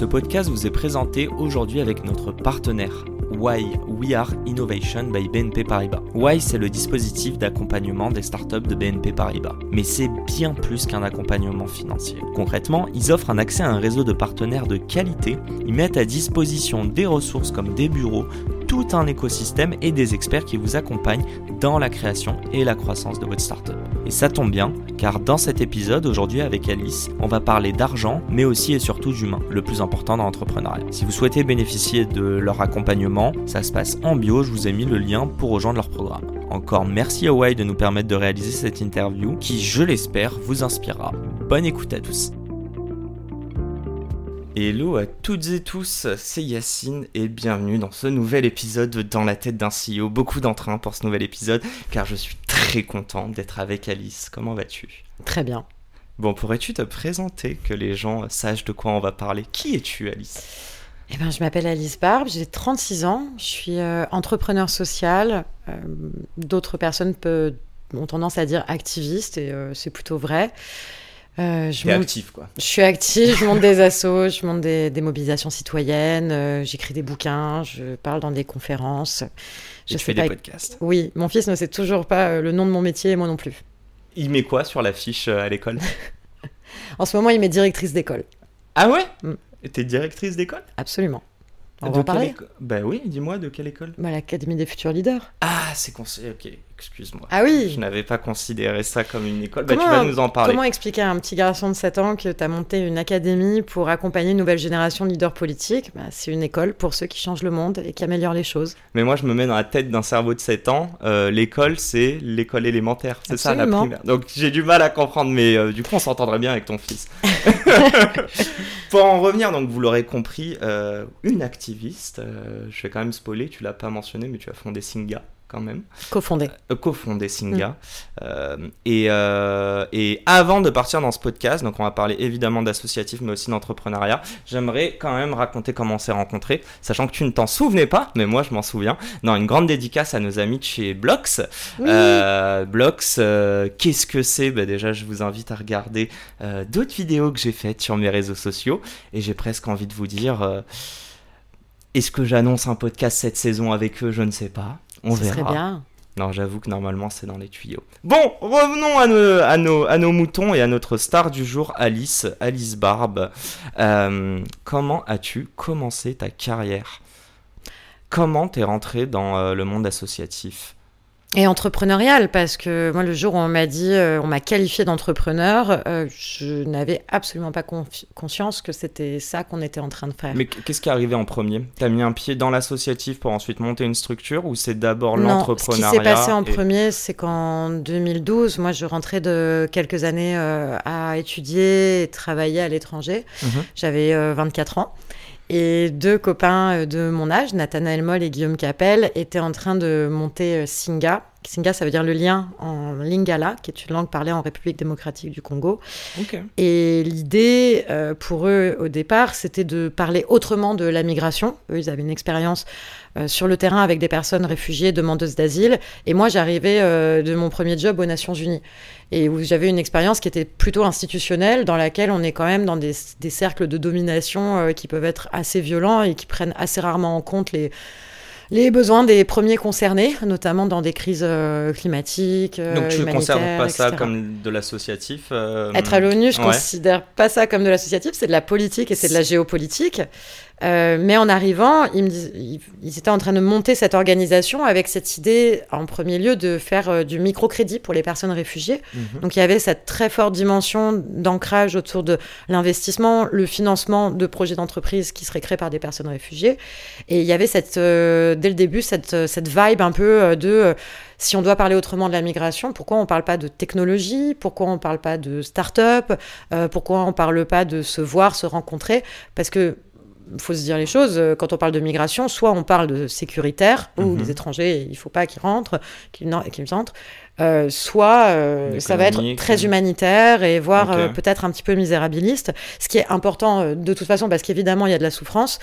Ce podcast vous est présenté aujourd'hui avec notre partenaire Why We Are Innovation by BNP Paribas. Why c'est le dispositif d'accompagnement des startups de BNP Paribas. Mais c'est bien plus qu'un accompagnement financier. Concrètement, ils offrent un accès à un réseau de partenaires de qualité, ils mettent à disposition des ressources comme des bureaux, tout un écosystème et des experts qui vous accompagnent dans la création et la croissance de votre startup. Et ça tombe bien, car dans cet épisode, aujourd'hui avec Alice, on va parler d'argent, mais aussi et surtout d'humain, le plus important dans l'entrepreneuriat. Si vous souhaitez bénéficier de leur accompagnement, ça se passe en bio, je vous ai mis le lien pour rejoindre leur programme. Encore merci à Why de nous permettre de réaliser cette interview qui, je l'espère, vous inspirera. Bonne écoute à tous. Hello à toutes et tous, c'est Yacine et bienvenue dans ce nouvel épisode de Dans la tête d'un CEO. Beaucoup d'entrain pour ce nouvel épisode car je suis très content d'être avec Alice. Comment vas-tu? Très bien. Bon, pourrais-tu te présenter que les gens sachent de quoi on va parler? Qui es-tu Alice? Eh ben, je m'appelle Alice Barbe, j'ai 36 ans, je suis euh, entrepreneur social. Euh, D'autres personnes peuvent, ont tendance à dire activiste et euh, c'est plutôt vrai. Euh, je monte... active, quoi. Je suis active, je monte des assos, je monte des, des mobilisations citoyennes, j'écris des bouquins, je parle dans des conférences. Je fais des podcasts. Oui, mon fils ne sait toujours pas euh, le nom de mon métier et moi non plus. Il met quoi sur l'affiche à l'école? En ce moment, il met directrice d'école. Ah ouais? Mm. T'es directrice d'école? Absolument. On va en parler Ben oui, dis-moi de quelle école? Bah, L'Académie des futurs leaders. Ah, c'est conseillé, ok excuse-moi. Ah oui Je n'avais pas considéré ça comme une école. Bah, tu vas nous en parler. Comment expliquer à un petit garçon de 7 ans que tu as monté une académie pour accompagner une nouvelle génération de leaders politiques? Bah, C'est une école pour ceux qui changent le monde et qui améliorent les choses. Mais moi, je me mets dans la tête d'un cerveau de 7 ans. Euh, l'école, c'est l'école élémentaire. C'est ça la primaire. Donc j'ai du mal à comprendre, mais euh, du coup, on s'entendrait bien avec ton fils. pour en revenir, donc vous l'aurez compris, euh, une activiste, je vais quand même spoiler, tu l'as pas mentionné, mais tu as fondé Singa quand même. Cofondé. Euh, cofondé Singa. Mm. Euh, et, euh, et, avant de partir dans ce podcast, donc on va parler évidemment d'associatif, mais aussi d'entrepreneuriat, j'aimerais quand même raconter comment on s'est rencontrés, sachant que tu ne t'en souvenais pas, mais moi je m'en souviens. Non, une grande dédicace à nos amis de chez Blox. Blox, qu'est-ce que c'est? Bah, Déjà, je vous invite à regarder d'autres vidéos que j'ai faites sur mes réseaux sociaux, et j'ai presque envie de vous dire... Est-ce que j'annonce un podcast cette saison avec eux? Je ne sais pas. On verra. Serait bien. Non, j'avoue que normalement c'est dans les tuyaux. Bon, revenons à nos, à, nos, à nos, moutons et à notre star du jour, Alice, Alice Barbe. Euh, comment as-tu commencé ta carrière? Comment t'es rentrée dans euh, le monde associatif? Et entrepreneurial, parce que moi, le jour où on m'a dit, euh, on m'a qualifié d'entrepreneur, euh, je n'avais absolument pas conscience que c'était ça qu'on était en train de faire. Mais qu'est-ce qui est arrivé en premier? T'as mis un pied dans l'associatif pour ensuite monter une structure ou c'est d'abord l'entrepreneuriat Ce qui s'est passé en premier, c'est qu'en 2012, moi, je rentrais de quelques années euh, à étudier et travailler à l'étranger. Mhm. J'avais 24 ans. Et deux copains euh, de mon âge, Nathanaël Moll et Guillaume Capel, étaient en train de monter euh, Singa. Singa, ça veut dire le lien en lingala, qui est une langue parlée en République démocratique du Congo. Et l'idée, euh, pour eux, au départ, c'était de parler autrement de la migration. Eux, ils avaient une expérience sur le terrain avec des personnes réfugiées, demandeuses d'asile. Et moi, j'arrivais de mon premier job aux Nations Unies et où j'avais une expérience qui était plutôt institutionnelle, dans laquelle on est quand même dans des, des cercles de domination euh, qui peuvent être assez violents et qui prennent assez rarement en compte les, les besoins des premiers concernés, notamment dans des crises euh, climatiques. Euh, Donc tu ne considères pas ça comme de l'associatif Être à l'ONU, je ne considère pas ça comme de l'associatif, c'est de la politique et c'est de la géopolitique. Euh, mais en arrivant, ils, me ils, étaient en train de monter cette organisation avec cette idée, en premier lieu, de faire euh, du microcrédit pour les personnes réfugiées. Mhm. Donc il y avait cette très forte dimension d'ancrage autour de l'investissement, le financement de projets d'entreprise qui seraient créés par des personnes réfugiées. Et il y avait cette, euh, dès le début cette, cette vibe un peu de si on doit parler autrement de la migration, pourquoi on ne parle pas de technologie Pourquoi on ne parle pas de start-up Pourquoi on ne parle pas de se voir, se rencontrer? Parce que faut se dire les choses, euh, quand on parle de migration, soit on parle de sécuritaire, où mhm. les étrangers, il ne faut pas qu'ils rentrent, qu'ils entrent, euh, soit euh, ça va être très humanitaire et voire peut-être un petit peu misérabiliste, ce qui est important de toute façon, parce qu'évidemment, il y a de la souffrance.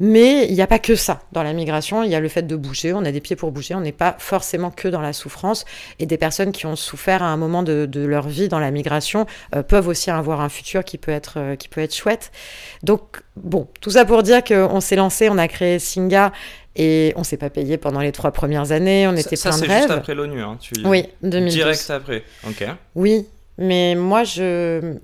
Mais il n'y a pas que ça dans la migration, il y a le fait de bouger, on a des pieds pour bouger, on n'est pas forcément que dans la souffrance. Et des personnes qui ont souffert à un moment de, leur vie dans la migration euh, peuvent aussi avoir un futur qui peut être, euh, qui peut être chouette. Donc, bon, tout ça pour dire qu'on s'est lancé, on a créé Singa et on s'est pas payé pendant les trois premières années, on était ça, plein de rêves. juste après l'ONU, hein, tu... Oui, 2012. Direct après, ok. Oui, mais moi, je,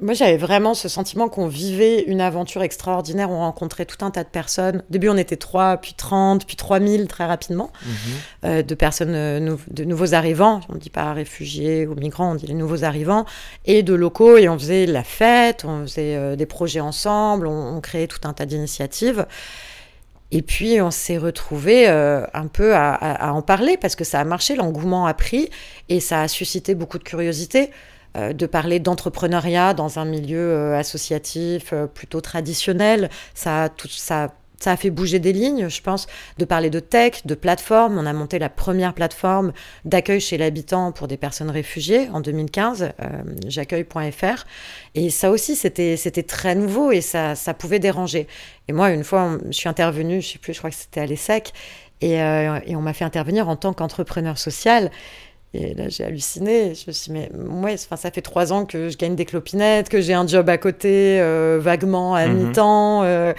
moi, j'avais vraiment ce sentiment qu'on vivait une aventure extraordinaire. On rencontrait tout un tas de personnes. Au début, on était 3, puis 30, puis 3000 très rapidement, mhm. euh, de personnes, euh, de nouveaux arrivants. On ne dit pas réfugiés ou migrants, on dit les nouveaux arrivants, et de locaux. Et on faisait la fête, on faisait euh, des projets ensemble, on, créait tout un tas d'initiatives. Et puis, on s'est retrouvé un peu à, à, en parler parce que ça a marché, l'engouement a pris et ça a suscité beaucoup de curiosité. Euh, de parler d'entrepreneuriat dans un milieu euh, associatif euh, plutôt traditionnel. Ça, a fait bouger des lignes, je pense, de parler de tech, de plateforme. On a monté la première plateforme d'accueil chez l'habitant pour des personnes réfugiées en 2015, j'accueille.fr. Et ça aussi, c'était très nouveau et ça, pouvait déranger. Et moi, une fois, je suis intervenue, je sais plus, je crois que c'était à l'ESSEC, et on m'a fait intervenir en tant qu'entrepreneur social. Et là, j'ai halluciné. Je me suis dit, mais moi, enfin, ça fait trois ans que je gagne des clopinettes, que j'ai un job à côté, euh, vaguement à mhm. mi-temps. Euh,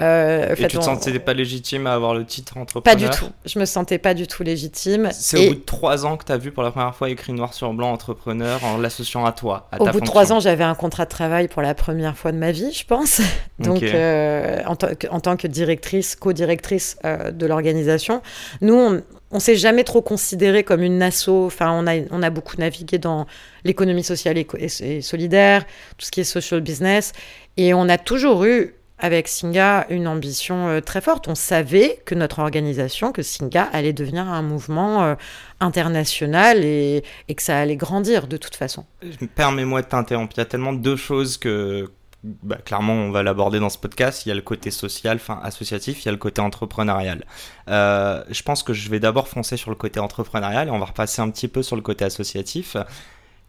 euh, et tu te sentais pas légitime à avoir le titre entrepreneur? Pas du tout. Je me sentais pas du tout légitime. C'est au bout de trois ans que tu as vu pour la première fois écrit noir sur blanc entrepreneur en l'associant à toi, à Au bout de trois ans, j'avais un contrat de travail pour la première fois de ma vie, je pense. Donc, en, en, tant que directrice, co-directrice de l'organisation, nous, on, on s'est jamais trop considéré comme une asso. Enfin, on a, on a beaucoup navigué dans l'économie sociale et, solidaire, tout ce qui est social business. Et on a toujours eu, avec Singa, une ambition euh, très forte. On savait que notre organisation, que Singa, allait devenir un mouvement euh, international et, et, que ça allait grandir de toute façon. Permets-moi de t'interrompre. Il y a tellement deux choses que, bah, clairement, on va l'aborder dans ce podcast. Il y a le côté social, enfin associatif, il y a le côté entrepreneurial. Euh, je pense que je vais d'abord foncer sur le côté entrepreneurial et on va repasser un petit peu sur le côté associatif.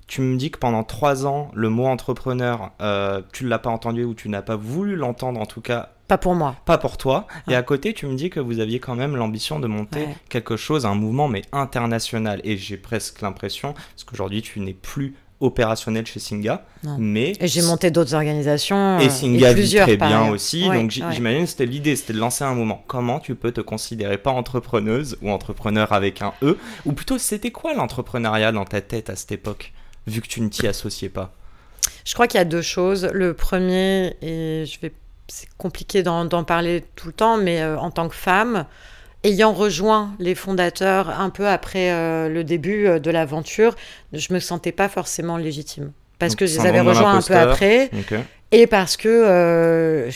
Tu me dis que pendant trois ans, le mot entrepreneur, euh, tu ne l'as pas entendu ou tu n'as pas voulu l'entendre en tout cas. Pas pour moi. Pas pour toi. Et à côté, tu me dis que vous aviez quand même l'ambition de monter quelque chose, un mouvement, mais international. Et j'ai presque l'impression, parce qu'aujourd'hui, tu n'es plus opérationnel chez Singa. Mais et j'ai monté d'autres organisations. Et euh, Singa vit très bien aussi. donc j'imagine c'était l'idée, c'était de lancer un moment. Comment tu peux te considérer pas entrepreneuse ou entrepreneur avec un E Ou plutôt, c'était quoi l'entrepreneuriat dans ta tête à cette époque, vu que tu ne t'y associais pas? Je crois qu'il y a deux choses. Le premier, et je vais, c'est compliqué d'en parler tout le temps, mais euh, en tant que femme, ayant rejoint les fondateurs un peu après euh, le début euh, de l'aventure, je me sentais pas forcément légitime. Parce que je les avais rejoints un peu après. Et parce que euh,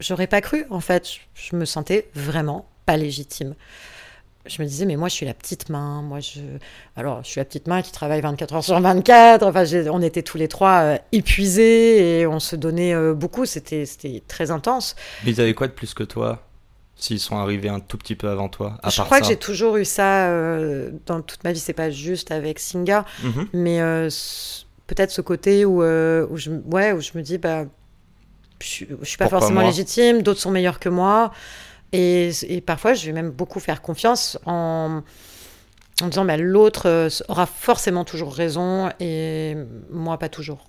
j'aurais pas cru, en fait. Je me sentais vraiment pas légitime. Je me disais, mais moi, je suis la petite main. Moi, je... Alors, je suis la petite main qui travaille 24 heures sur 24. Enfin, on était tous les trois épuisés et on se donnait beaucoup. C'était très intense. Mais ils avaient quoi de plus que toi? S'ils sont arrivés un tout petit peu avant toi Je crois que j'ai toujours eu ça euh, dans toute ma vie. C'est pas juste avec Singa, mhm. mais euh, peut-être ce côté où, euh, où, je, ouais, où je me dis, bah, je, je suis pas forcément légitime, d'autres sont meilleurs que moi. Et, et, parfois, je vais même beaucoup faire confiance en, en disant, bah, l'autre aura forcément toujours raison et moi pas toujours.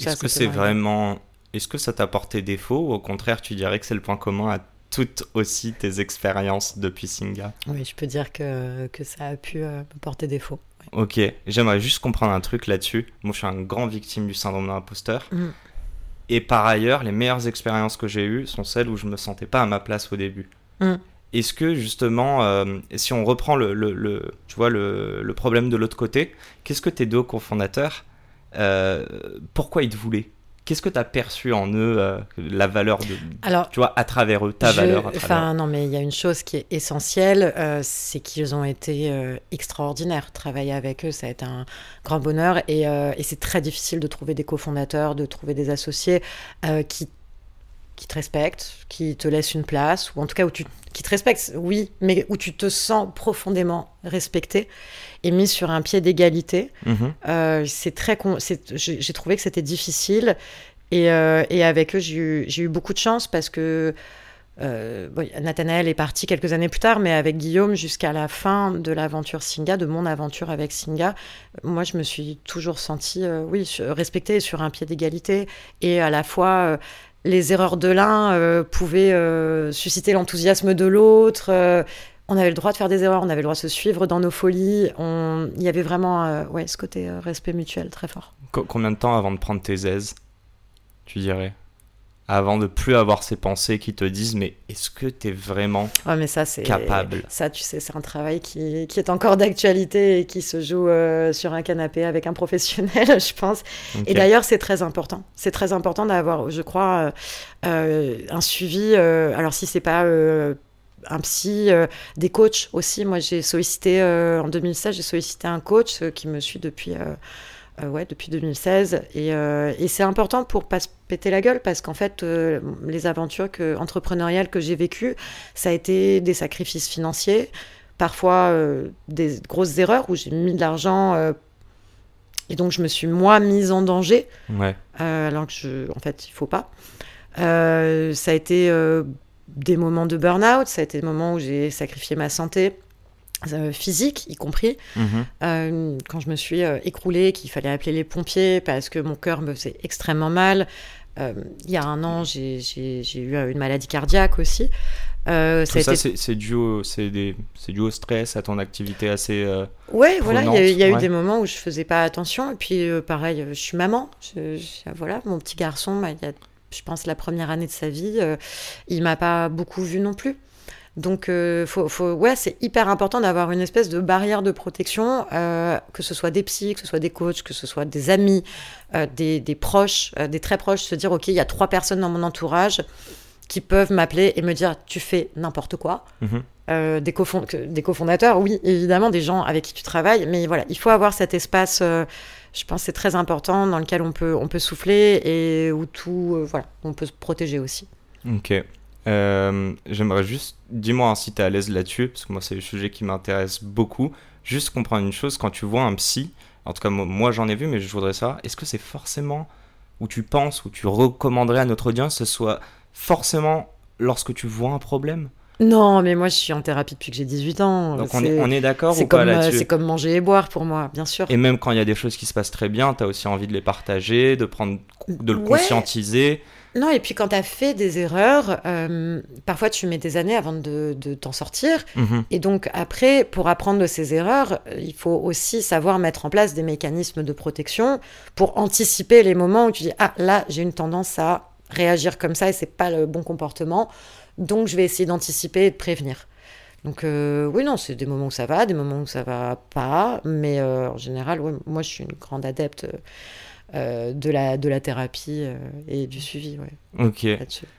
Est-ce que c'est vraiment. Est-ce que ça t'a porté défaut ou au contraire, tu dirais que c'est le point commun à toutes aussi tes expériences depuis Singa Oui, je peux dire que, que ça a pu euh, me porter défaut. Ok, j'aimerais juste comprendre un truc là-dessus. Moi, je suis un grand victime du syndrome de l'imposteur. Mm. Et par ailleurs, les meilleures expériences que j'ai eues sont celles où je me sentais pas à ma place au début. Mm. Est-ce que justement, euh, si on reprend le, le, le tu vois, le, le, problème de l'autre côté, qu'est-ce que tes deux cofondateurs, euh, pourquoi ils te voulaient? Qu'est-ce que tu as perçu en eux, euh, la valeur de, Alors, tu vois, à travers eux, ta je, valeur à travers Enfin, non, mais il y a une chose qui est essentielle, euh, c'est qu'ils ont été euh, extraordinaires. Travailler avec eux, ça a été un grand bonheur. Et, et c'est très difficile de trouver des cofondateurs, de trouver des associés qui qui te respectent, qui te laissent une place, ou en tout cas où tu, qui te respectent, oui, mais où tu te sens profondément respecté et mis sur un pied d'égalité. Mhm. Euh, c'est très, con- c'est- j'ai trouvé que c'était difficile et, euh, et avec eux j'ai eu, beaucoup de chance parce que euh, bon, Nathanaël est parti quelques années plus tard, mais avec Guillaume jusqu'à la fin de l'aventure Singa, de mon aventure avec Singa, moi je me suis toujours sentie, euh, oui, respectée et sur un pied d'égalité et à la fois les erreurs de l'un euh, pouvaient euh, susciter l'enthousiasme de l'autre. euh, on avait le droit de faire des erreurs, on avait le droit de se suivre dans nos folies. On... Il y avait vraiment ouais, ce côté respect mutuel très fort. Co- combien de temps avant de prendre tes aises, tu dirais? Avant de plus avoir ces pensées qui te disent, mais est-ce que tu es vraiment Ouais, mais ça, c'est. capable? Ça, tu sais, c'est un travail qui, qui est encore d'actualité et qui se joue euh, sur un canapé avec un professionnel, je pense. Et d'ailleurs, c'est très important. C'est très important d'avoir, je crois, euh, euh, un suivi. euh, alors, si c'est pas un psy, euh, des coachs aussi. Moi, j'ai sollicité euh, en 2016, j'ai sollicité un coach euh, qui me suit depuis. Euh, ouais, depuis 2016. Et, euh, et c'est important pour pas se péter la gueule parce qu'en fait, euh, les aventures que, entrepreneuriales que j'ai vécues, ça a été des sacrifices financiers, parfois des grosses erreurs où j'ai mis de l'argent et donc je me suis moi mise en danger Ouais. alors que je, en fait il faut pas. Ça a été des moments de burn-out, ça a été des moments où j'ai sacrifié ma santé physique y compris Mhm. euh, quand je me suis euh, écroulée, qu'il fallait appeler les pompiers parce que mon cœur me faisait extrêmement mal. Euh, il y a un an, j'ai eu euh, une maladie cardiaque aussi. Euh, Tout ça, été- c'est dû, dû au stress, à ton activité assez. euh, Ouais, voilà, il y a, eu- il y a eu prenante, des moments où je faisais pas attention. Et puis, euh, pareil, euh, je suis maman. Je- je- voilà, mon petit garçon, bah, il y a, je pense, la première année de sa vie, euh, il m'a pas beaucoup vu non plus. Donc, euh, faut, faut, ouais, c'est hyper important d'avoir une espèce de barrière de protection, euh, que ce soit des psys, que ce soit des coachs, que ce soit des amis, euh, des, des proches, des très proches, se dire, OK, il y a trois personnes dans mon entourage qui peuvent m'appeler et me dire, tu fais n'importe quoi. mhm. Des, cofond- des cofondateurs, oui, évidemment, des gens avec qui tu travailles, mais voilà, il faut avoir cet espace, je pense que c'est très important, dans lequel on peut, on peut souffler et où tout, voilà, on peut se protéger aussi. Ok. Euh, J'aimerais juste, dis-moi hein, si tu es à l'aise là-dessus, parce que moi, c'est le sujet qui m'intéresse beaucoup. Juste comprendre une chose, quand tu vois un psy, en tout cas, moi, j'en ai vu, mais je voudrais savoir, est-ce que c'est forcément où tu penses, où tu recommanderais à notre audience, ce soit forcément lorsque tu vois un problème? Non, mais moi, je suis en thérapie depuis que j'ai 18 ans. Donc, on est, on est d'accord c'est ou pas comme, là-dessus? c'est comme manger et boire pour moi, bien sûr. Et même quand il y a des choses qui se passent très bien, tu as aussi envie de les partager, de, prendre, de le Ouais. conscientiser? Non, et puis quand tu as fait des erreurs, euh, parfois tu mets des années avant de, de t'en sortir. Mhm. Et donc après, pour apprendre de ces erreurs, il faut aussi savoir mettre en place des mécanismes de protection pour anticiper les moments où tu dis ah là j'ai une tendance à réagir comme ça et c'est pas le bon comportement, donc je vais essayer d'anticiper et de prévenir. Donc euh, oui non, c'est des moments où ça va, des moments où ça va pas, mais euh, en général, ouais, moi je suis une grande adepte euh, de la de la thérapie euh, et du suivi. Ouais Ok.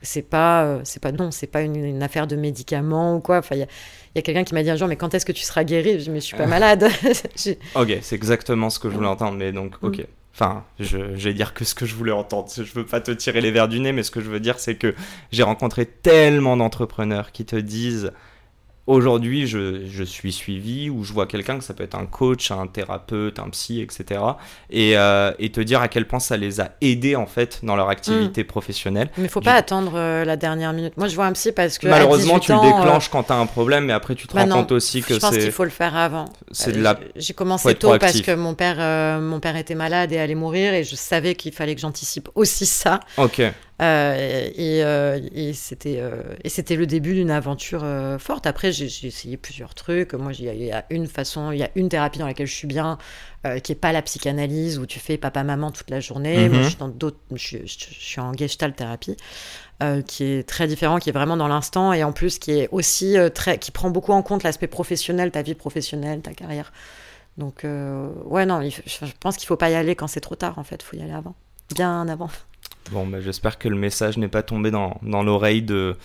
C'est pas, euh, c'est pas non, c'est pas une, une affaire de médicaments ou quoi. Enfin, il y a, a quelqu'un qui m'a dit un jour, mais quand est-ce que tu seras guéri Je je suis pas malade. Ok, c'est exactement ce que je voulais entendre, mais donc, ok. Mm. Enfin, je, je vais dire que ce que je voulais entendre. Je veux pas te tirer les verres du nez, mais ce que je veux dire, c'est que j'ai rencontré tellement d'entrepreneurs qui te disent aujourd'hui, je, je suis suivi, ou je vois quelqu'un, que ça peut être un coach, un thérapeute, un psy, etc. Et, euh, et te dire à quel point ça les a aidés, en fait, dans leur activité professionnelle. mais faut Du- pas attendre euh, la dernière minute. Moi, je vois un psy parce que Malheureusement, 18 tu le euh, déclenches quand tu as un problème, mais après, tu te bah rends non, compte aussi que je pense c'est qu'il faut le faire avant. c'est de la. j'ai- faut commencé tôt parce que mon père, mon père était malade et allait mourir et je savais qu'il fallait que j'anticipe aussi ça. Ok. Et, et c'était et c'était le début d'une aventure forte. Après, j'ai essayé plusieurs trucs. Moi, il y, a une façon, il y a une thérapie dans laquelle je suis bien, qui est pas la psychanalyse où tu fais papa-maman toute la journée. Moi, mhm. je suis dans d'autres, je, je, suis en gestalt thérapie. Euh, qui est très différent, qui est vraiment dans l'instant et en plus qui est aussi euh, très, qui prend beaucoup en compte l'aspect professionnel, ta vie professionnelle, ta carrière. Donc euh, ouais non, je pense qu'il faut pas y aller quand c'est trop tard en fait, il faut y aller avant, bien avant. Bon, bah, j'espère que le message n'est pas tombé dans, dans l'oreille de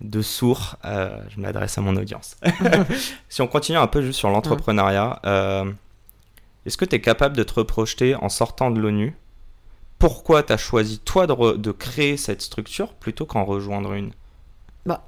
de sourds. je m'adresse à mon audience. si on continue un peu juste sur l'entrepreneuriat, est-ce que tu es capable de te reprojeter en sortant de l'ONU? Pourquoi tu as choisi toi de, créer cette structure plutôt qu'en rejoindre une? Bah.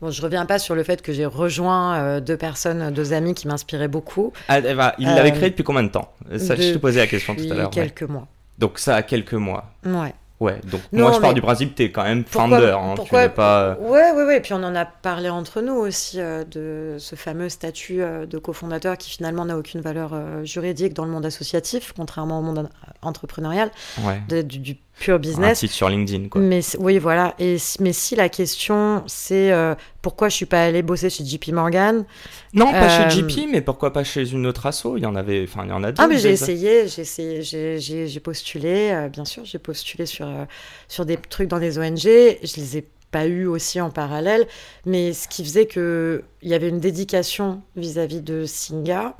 Bon, je reviens pas sur le fait que j'ai rejoint euh, deux personnes, deux amis qui m'inspiraient beaucoup. Ah, il l'avait euh, créé depuis combien de temps? Ça, Je te posais la question tout à l'heure. Quelques mois. Donc ça a quelques mois. Ouais. Ouais, donc moi je pars du principe que tu es quand même founder, hein, pourquoi, tu pas... Euh, ouais, ouais, ouais, et puis on en a parlé entre nous aussi euh, de ce fameux statut euh, de cofondateur qui finalement n'a aucune valeur juridique dans le monde associatif, contrairement au monde entrepreneurial, ouais. du, pure business. Un site sur LinkedIn, quoi. Mais oui, voilà. Et, mais si la question, c'est euh, pourquoi je suis pas allée bosser chez JP Morgan Non, pas chez euh, JP, mais pourquoi pas chez une autre asso? Il y en avait, enfin, il y en a d'autres. Ah, mais j'ai essayé, j'ai essayé, j'ai postulé, euh, bien sûr, j'ai postulé sur, sur des trucs dans des ONG. Je les ai pas eu aussi en parallèle, mais ce qui faisait qu'il y avait une dédication vis-à-vis -vis de Singa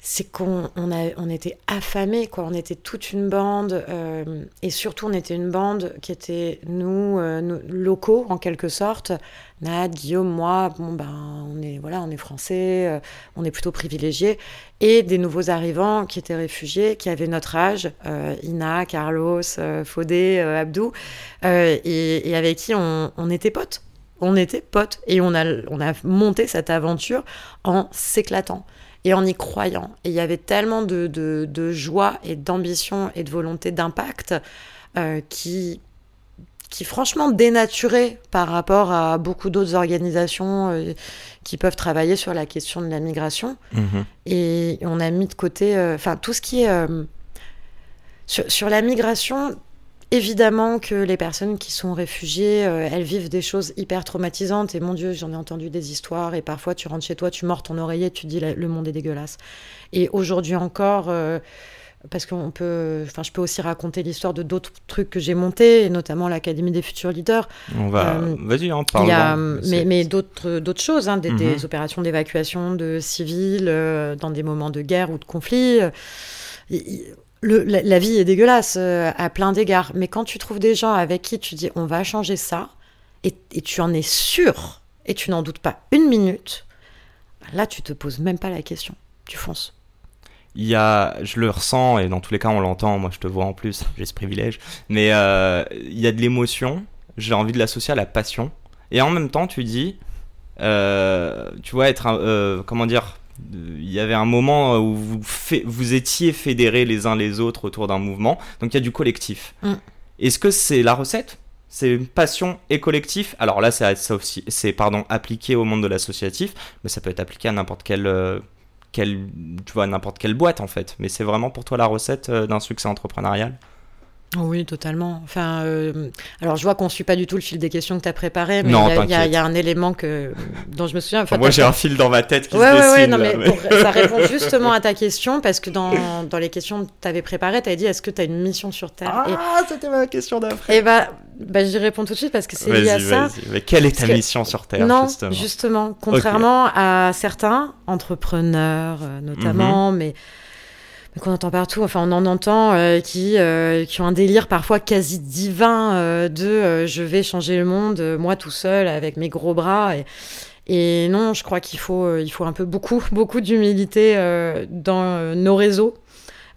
c'est qu'on on on était affamés, quoi. On était toute une bande, euh, et surtout on était une bande qui était nous, euh, locaux en quelque sorte. Nad, Guillaume, moi, bon ben on est voilà, on est français, euh, on est plutôt privilégiés, et des nouveaux arrivants qui étaient réfugiés, qui avaient notre âge, Ina, Carlos, Fodé, Abdou, et, et, avec qui on, on était potes. On était potes et on a, on a monté cette aventure en s'éclatant et en y croyant. Et il y avait tellement de, de, joie et d'ambition et de volonté d'impact euh, qui, qui, franchement, dénaturait par rapport à beaucoup d'autres organisations euh, qui peuvent travailler sur la question de la migration. Mhm. Et on a mis de côté, euh, enfin, tout ce qui est. Sur, sur, la migration, Évidemment que les personnes qui sont réfugiées, euh, elles vivent des choses hyper traumatisantes. Et mon Dieu, j'en ai entendu des histoires. Et parfois, tu rentres chez toi, tu mords ton oreiller, tu dis le monde est dégueulasse. Et aujourd'hui encore, euh, parce qu'on peut, enfin, je peux aussi raconter l'histoire de d'autres trucs que j'ai montés, et notamment l'Académie des futurs leaders. On va, euh, vas-y, en parle. Mais, mais d'autres, d'autres choses, hein, des, des, mhm. opérations d'évacuation de civils dans des moments de guerre ou de conflit la, vie est dégueulasse euh, à plein d'égards, mais quand tu trouves des gens avec qui tu dis on va changer ça, et, tu en es sûr, et tu n'en doutes pas une minute, là tu te poses même pas la question, tu fonces. Il y a, je le ressens, et dans tous les cas on l'entend, moi je te vois en plus, j'ai ce privilège, mais euh, il y a de l'émotion, j'ai envie de l'associer à la passion, et en même temps tu dis, euh, tu vois, être, comment dire, il y avait un moment où vous, vous étiez fédérés les uns les autres autour d'un mouvement, donc il y a du collectif. Mm. Est-ce que c'est la recette? C'est une passion et collectif? Alors là, c'est pardon appliqué au monde de l'associatif, mais ça peut être appliqué à n'importe quelle, euh, quelle, tu vois, n'importe quelle boîte en fait. Mais c'est vraiment pour toi la recette euh, d'un succès entrepreneurial? Oui, totalement. Enfin, euh, alors je vois qu'on suit pas du tout le fil des questions que tu as préparé, mais il y, y, a un élément que, dont je me souviens. moi, j'ai un fil dans ma tête qui ouais, se dessine. Ouais, non, mais, ça répond justement à ta question, parce que dans, dans les questions que tu avais préparées, tu as dit est-ce que tu as une mission sur Terre? Ah, c'était ma question d'après. Et eh bah, bah j'y réponds tout de suite parce que c'est lié à ça. Mais quelle est ta mission sur Terre Non, justement, contrairement à certains entrepreneurs, euh, notamment, mhm. mais qu'on entend partout, enfin on en entend euh, qui, euh, qui ont un délire parfois quasi divin euh, de je vais changer le monde moi tout seul avec mes gros bras. Et, et non, je crois qu'il faut, il faut un peu beaucoup, beaucoup d'humilité dans nos réseaux.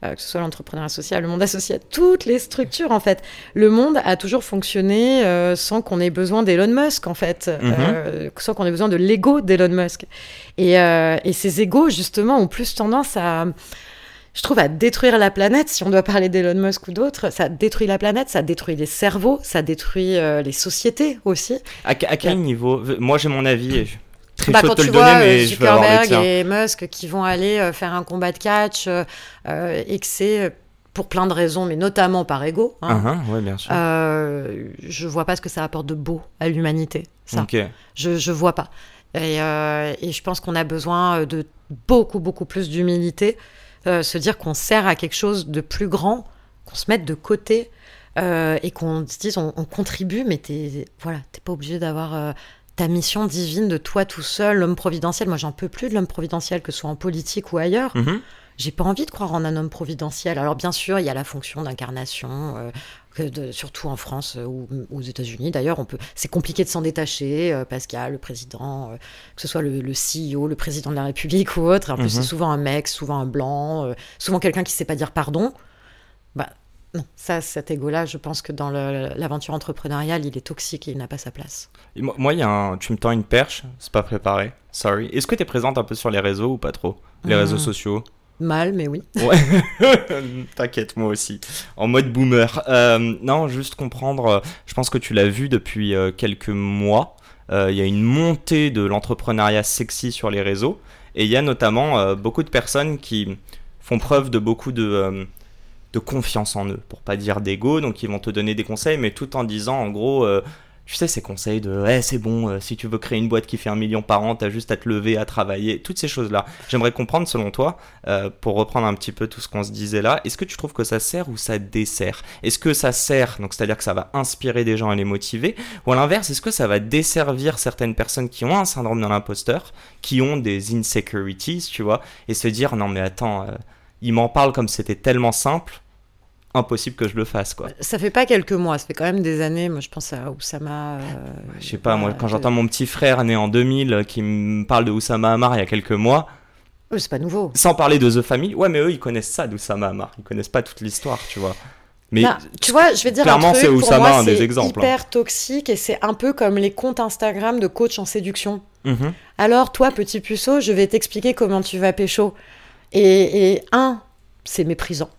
que ce soit l'entrepreneuriat social, le monde associé, toutes les structures en fait. Le monde a toujours fonctionné sans qu'on ait besoin d'Elon Musk en fait, mhm. sans qu'on ait besoin de l'ego d'Elon Musk. Et, et ces égos justement ont plus tendance à, je trouve, à détruire la planète, si on doit parler d'Elon Musk ou d'autres, ça détruit la planète, ça détruit les cerveaux, ça détruit euh, les sociétés aussi. À, quel niveau Moi, j'ai mon avis. Très bah, quand tu vois euh, Zuckerberg et Musk qui vont aller euh, faire un combat de catch et que c'est pour plein de raisons, mais notamment par ego. Hein. Uh-huh, bien sûr. Euh, je vois pas ce que ça apporte de beau à l'humanité. Ça, je je vois pas. Et, euh, et je pense qu'on a besoin de beaucoup beaucoup plus d'humilité, euh, se dire qu'on sert à quelque chose de plus grand, qu'on se mette de côté euh, et qu'on se dise on, contribue, mais t'es voilà, t'es pas obligé d'avoir ta mission divine de toi tout seul, l'homme providentiel. Moi, j'en peux plus de l'homme providentiel, que ce soit en politique ou ailleurs. Mm-hmm j'ai pas envie de croire en un homme providentiel. Alors bien sûr, il y a la fonction d'incarnation, euh, surtout en France euh, ou, aux États-Unis. D'ailleurs, on peut, c'est compliqué de s'en détacher euh, parce qu'il y a le président, que ce soit le, CEO, le président de la République ou autre. En plus, c'est mhm. souvent un mec, souvent un blanc, souvent quelqu'un qui sait pas dire pardon. Bah non, ça, cet ego-là, je pense que dans l'aventure entrepreneuriale, il est toxique et il n'a pas sa place. moi, il y a un, tu me tends une perche, c'est pas préparé. Sorry. Est-ce que tu es présente un peu sur les réseaux ou pas trop? Les réseaux sociaux? Mal, mais oui. Ouais. T'inquiète, moi aussi. En mode boomer. Euh, non, juste comprendre, euh, je pense que tu l'as vu depuis euh, quelques mois. Il y a une montée de l'entrepreneuriat sexy sur les réseaux. Et il y a notamment beaucoup de personnes qui font preuve de beaucoup de, confiance en eux, pour pas dire d'ego. Donc ils vont te donner des conseils, mais tout en disant en gros tu sais, ces conseils de eh, c'est bon, euh, si tu veux créer une boîte qui fait un million par an, t'as juste à te lever, à travailler, toutes ces choses-là. J'aimerais comprendre, selon toi, euh, pour reprendre un petit peu tout ce qu'on se disait là, est-ce que tu trouves que ça sert ou ça dessert? Est-ce que ça sert, donc c'est-à-dire que ça va inspirer des gens et les motiver, ou à l'inverse, est-ce que ça va desservir certaines personnes qui ont un syndrome de l'imposteur, qui ont des insecurities, tu vois, et se dire non mais attends, euh, il m'en parle comme c'était tellement simple, impossible que je le fasse quoi. Ça fait pas quelques mois, ça fait quand même des années. Moi je pense à Oussama. Euh, je sais pas, moi quand j'entends mon petit frère né en 2000 qui me parle de Oussama Hamar il y a quelques mois. c'est pas nouveau. Sans parler de The Family, ouais mais eux ils connaissent ça d'Oussama Hamar, ils connaissent pas toute l'histoire, tu vois. Mais bah, tu vois, je vais dire clairement, c'est Oussama un des exemples. Hein. hyper toxique et c'est un peu comme les comptes Instagram de coach en séduction. Mhm. Alors toi petit puceau, je vais t'expliquer comment tu vas pécho. Et, et un, c'est méprisant.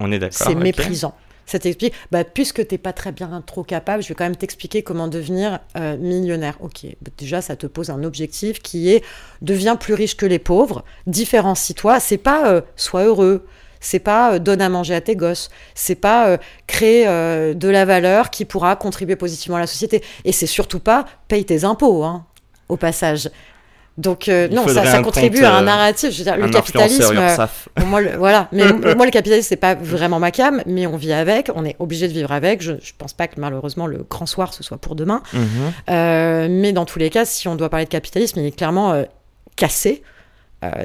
On est d'accord. C'est méprisant. Ça t'explique, bah, puisque t'es pas très bien trop capable, je vais quand même t'expliquer comment devenir euh, millionnaire. Ok, bah, déjà ça te pose un objectif qui est deviens plus riche que les pauvres, différencie-toi. C'est pas euh, sois heureux, c'est pas euh, donne à manger à tes gosses, c'est pas créer de la valeur qui pourra contribuer positivement à la société. Et c'est surtout pas paye tes impôts, hein, au passage. Donc euh, non, ça, ça contribue à un euh, narratif. Je veux dire, le capitalisme, euh, moi, le, voilà. Mais moi, le capitalisme, c'est pas vraiment ma cam, mais on vit avec. On est obligé de vivre avec. Je, je pense pas que malheureusement le grand soir ce soit pour demain. Mhm. mais dans tous les cas, si on doit parler de capitalisme, il est clairement cassé.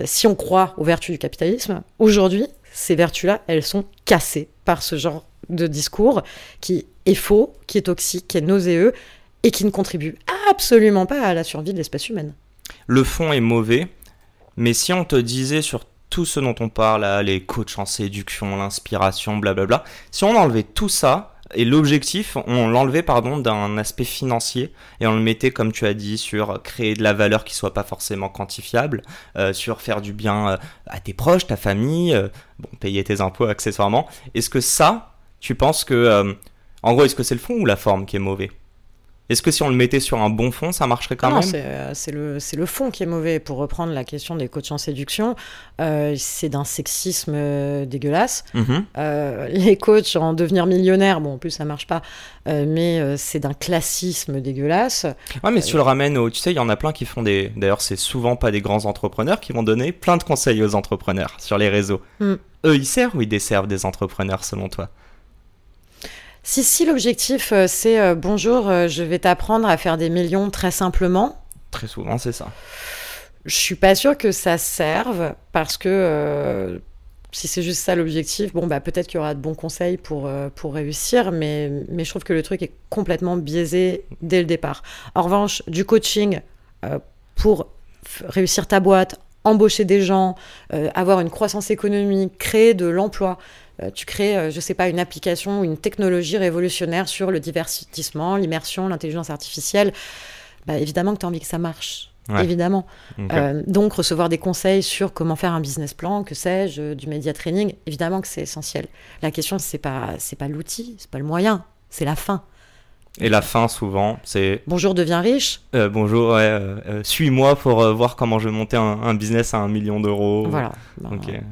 si on croit aux vertus du capitalisme, aujourd'hui, ces vertus-là, elles sont cassées par ce genre de discours qui est faux, qui est toxique, qui est nauséeux et qui ne contribue absolument pas à la survie de l'espèce humaine le fond est mauvais, mais si on te disait sur tout ce dont on parle, les coachs en séduction, l'inspiration, blablabla, si on enlevait tout ça, et l'objectif, on l'enlevait pardon d'un aspect financier et on le mettait comme tu as dit sur créer de la valeur qui soit pas forcément quantifiable, euh, sur faire du bien euh, à tes proches, ta famille, euh, bon payer tes impôts accessoirement. Est-ce que ça, tu penses que en gros est-ce que c'est le fond ou la forme qui est mauvais? Est-ce que si on le mettait sur un bon fond, ça marcherait quand même? euh, c'est le, le fond qui est mauvais. Pour reprendre la question des coachs en séduction, euh, c'est d'un sexisme euh, dégueulasse. Mhm. les coachs en devenir millionnaire, bon, en plus ça marche pas, mais c'est d'un classisme dégueulasse. Ouais, mais si tu le ramènes au. Tu sais, il y en a plein qui font des. D'ailleurs, c'est souvent pas des grands entrepreneurs qui vont donner plein de conseils aux entrepreneurs sur les réseaux. Hmm. Eux, ils servent ou ils desservent des entrepreneurs selon toi? Si, si l'objectif euh, c'est euh, bonjour, euh, je vais t'apprendre à faire des millions très simplement. Très souvent, c'est ça. Je suis pas sûre que ça serve parce que si c'est juste ça l'objectif, bon, bah, peut-être qu'il y aura de bons conseils pour, pour réussir, mais, mais je trouve que le truc est complètement biaisé dès le départ. En revanche, du coaching pour réussir ta boîte, embaucher des gens, avoir une croissance économique, créer de l'emploi, tu crées, euh, je sais pas, une application ou une technologie révolutionnaire sur le divertissement, l'immersion, l'intelligence artificielle, bah, évidemment que tu as envie que ça marche. Évidemment. Euh, donc, recevoir des conseils sur comment faire un business plan, que sais-je, du média training, évidemment que c'est essentiel. La question, c'est pas, c'est pas l'outil, c'est pas le moyen, c'est la fin. Et la fin, souvent, c'est. Bonjour, deviens riche. Euh, bonjour, ouais, euh, euh, suis-moi pour voir comment je vais monter un, business à un million d'euros. Voilà.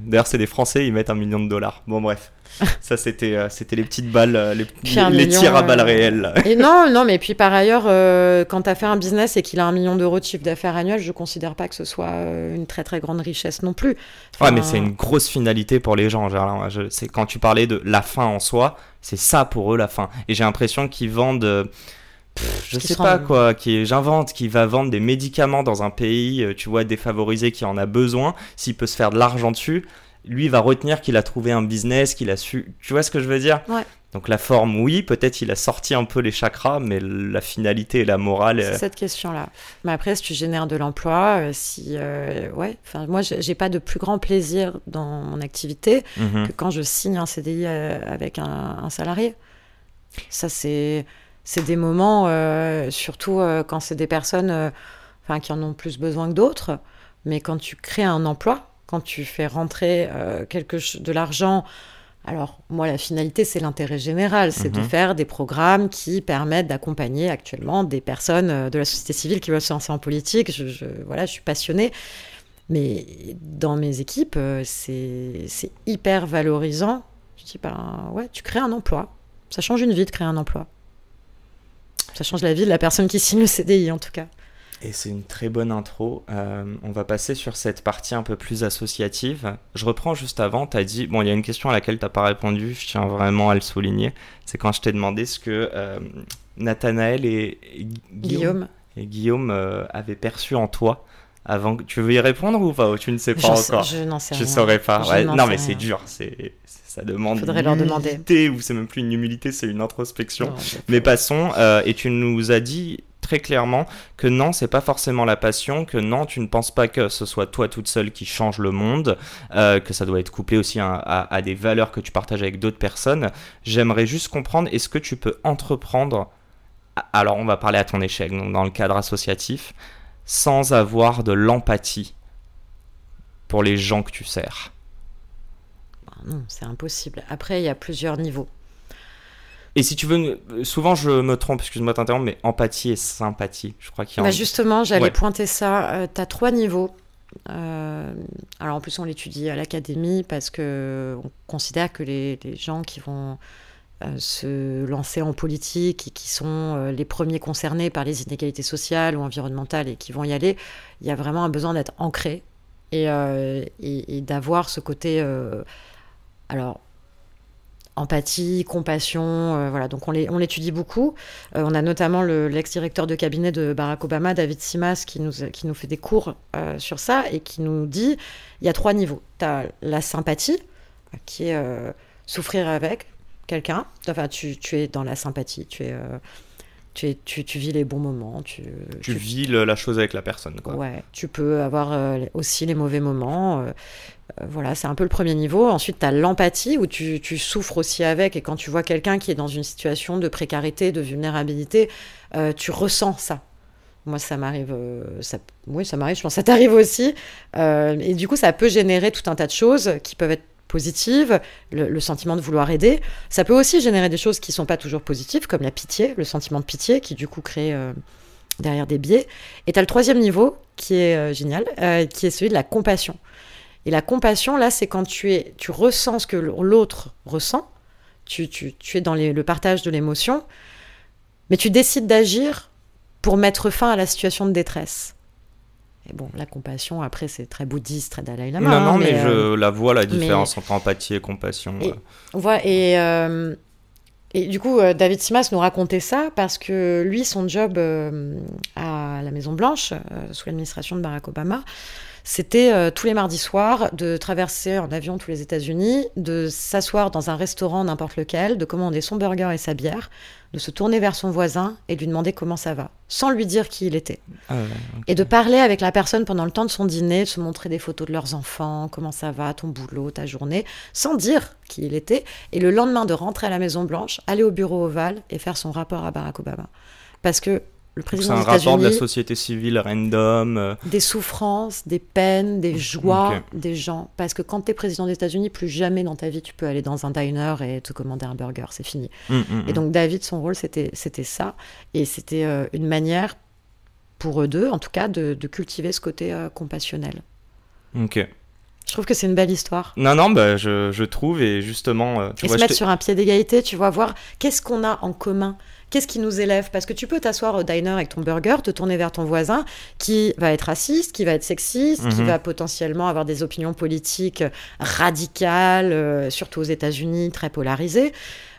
D'ailleurs, c'est des Français, ils mettent un million de dollars. Bon, bref. Ça, c'était euh, c'était les petites balles, euh, les, les, tirs à balles euh, réelles. Et non, non, mais puis par ailleurs, quand tu as fait un business et qu'il a un million d'euros de chiffre d'affaires annuel, je considère pas que ce soit une très très grande richesse non plus. ouais, mais c'est une grosse finalité pour les gens. C'est quand tu parlais de la fin en soi, c'est ça pour eux la fin. Et j'ai l'impression qu'ils vendent. je sais pas quoi, qui j'invente, qui va vendre des médicaments dans un pays, tu vois, défavorisé qui en a besoin, s'il peut se faire de l'argent dessus, lui va retenir qu'il a trouvé un business, qu'il a su. Tu vois ce que je veux dire? Ouais. Donc la forme, oui, peut-être il a sorti un peu les chakras, mais la finalité et la morale. C'est cette question-là. Mais après, si tu génères de l'emploi, euh, si euh, ouais, enfin moi, j'ai pas de plus grand plaisir dans mon activité mhm. que quand je signe un CDI euh, avec un, salarié. Ça, c'est c'est des moments, surtout quand c'est des personnes, enfin qui en ont plus besoin que d'autres. Mais quand tu crées un emploi, quand tu fais rentrer euh, quelque de l'argent. Alors, moi, la finalité, c'est l'intérêt général, c'est de mhm. faire des programmes qui permettent d'accompagner actuellement des personnes euh, de la société civile qui veulent se lancer en politique. Je, voilà, je suis passionnée. Mais dans mes équipes, euh, c'est hyper valorisant. Je dis, ben ouais, tu crées un emploi. Ça change une vie de créer un emploi. Ça change la vie de la personne qui signe le CDI, en tout cas. Et c'est une très bonne intro. Euh, on va passer sur cette partie un peu plus associative. Je reprends juste avant, tu as dit, bon, il y a une question à laquelle tu n'as pas répondu, je tiens vraiment à le souligner. C'est quand je t'ai demandé ce que euh, Nathanaël et, Guillaume, Et Guillaume euh, avaient perçu en toi. Avant que... Tu veux y répondre ou pas Tu ne sais pas encore? je n'en sais rien. Je saurais pas. non, mais c'est dur. C'est ça demande Faudrait leur demander. ou c'est même plus une humilité, c'est une introspection. mais passons. et tu nous as dit très clairement que non, c'est pas forcément la passion, que non, tu ne penses pas que ce soit toi toute seule qui change le monde, euh, que ça doit être couplé aussi à, des valeurs que tu partages avec d'autres personnes. J'aimerais juste comprendre, est-ce que tu peux entreprendre, alors on va parler à ton échelle, donc dans le cadre associatif, sans avoir de l'empathie pour les gens que tu sers? Bah Non, c'est impossible. Après, il y a plusieurs niveaux. Et si tu veux, souvent je me trompe, excuse-moi t'interrompre, mais empathie et sympathie, je crois qu'il y a. Bah justement, j'allais pointer ça. Euh, tu as trois niveaux. Euh, alors en plus, on l'étudie à l'académie parce que on considère que les, gens qui vont euh, se lancer en politique et qui sont les premiers concernés par les inégalités sociales ou environnementales et qui vont y aller, il y a vraiment un besoin d'être ancré et, et, et d'avoir ce côté. alors empathie, compassion, euh, voilà. Donc on l'étudie beaucoup. Euh, on a notamment l'ex-directeur de cabinet de Barack Obama, David Simas, qui nous, qui nous fait des cours euh, sur ça et qui nous dit il y a trois niveaux. Tu as la sympathie, qui est souffrir avec quelqu'un. Enfin, tu, tu, es dans la sympathie, tu es tu, tu, vis les bons moments. Tu, tu, vis la chose avec la personne. Quoi. Ouais, tu peux avoir euh, aussi les mauvais moments. Euh, euh, voilà, c'est un peu le premier niveau. Ensuite, tu as l'empathie où tu, souffres aussi avec. Et quand tu vois quelqu'un qui est dans une situation de précarité, de vulnérabilité, tu ressens ça. Moi, ça m'arrive. ça, oui, ça m'arrive, je pense que ça t'arrive aussi. et du coup, ça peut générer tout un tas de choses qui peuvent être positive, le, sentiment de vouloir aider. Ça peut aussi générer des choses qui ne sont pas toujours positives, comme la pitié, le sentiment de pitié, qui du coup crée euh, derrière des biais. Et tu as le troisième niveau, qui est euh, génial, euh, qui est celui de la compassion. Et la compassion, là, c'est quand tu, es, tu ressens ce que l'autre ressent, tu, tu, tu, es dans le partage de l'émotion, mais tu décides d'agir pour mettre fin à la situation de détresse bon, la compassion, après, c'est très bouddhiste, très Dalai Lama. Non, non, hein, mais, je euh, la vois, la différence entre empathie et compassion. Et, et, euh, et du coup, euh, David Simas nous racontait ça parce que lui, son job à la Maison-Blanche, sous l'administration de Barack Obama, c'était tous les mardis soirs de traverser en avion tous les États-Unis, de s'asseoir dans un restaurant n'importe lequel, de commander son burger et sa bière, de se tourner vers son voisin et de lui demander comment ça va, sans lui dire qui il était. Ah et de parler avec la personne pendant le temps de son dîner, de se montrer des photos de leurs enfants, comment ça va, ton boulot, ta journée, sans dire qui il était. Et le lendemain de rentrer à la Maison Blanche, aller au bureau ovale et faire son rapport à Barack Obama. Parce que le président C'est un rapport de la société civile random. euh, des souffrances, des peines, des joies des gens. Parce que quand tu es président des États-Unis, plus jamais dans ta vie tu peux aller dans un diner et te commander un burger, c'est fini. hum, hum, Et hum. donc David, son rôle, c'était ça. Et c'était euh, une manière, pour eux deux, en tout cas, de, de cultiver ce côté euh, compassionnel. Ok. Je trouve que c'est une belle histoire. Non, non, bah, je, je trouve, et justement, tu et vois, se mettre sur un pied d'égalité, tu vois, voir qu'est-ce qu'on a en commun. Qu'est-ce qui nous élève? Parce que tu peux t'asseoir au diner avec ton burger, te tourner vers ton voisin qui va être raciste, qui va être sexiste, qui Mhm. va potentiellement avoir des opinions politiques radicales, euh, surtout aux États-Unis, très polarisées.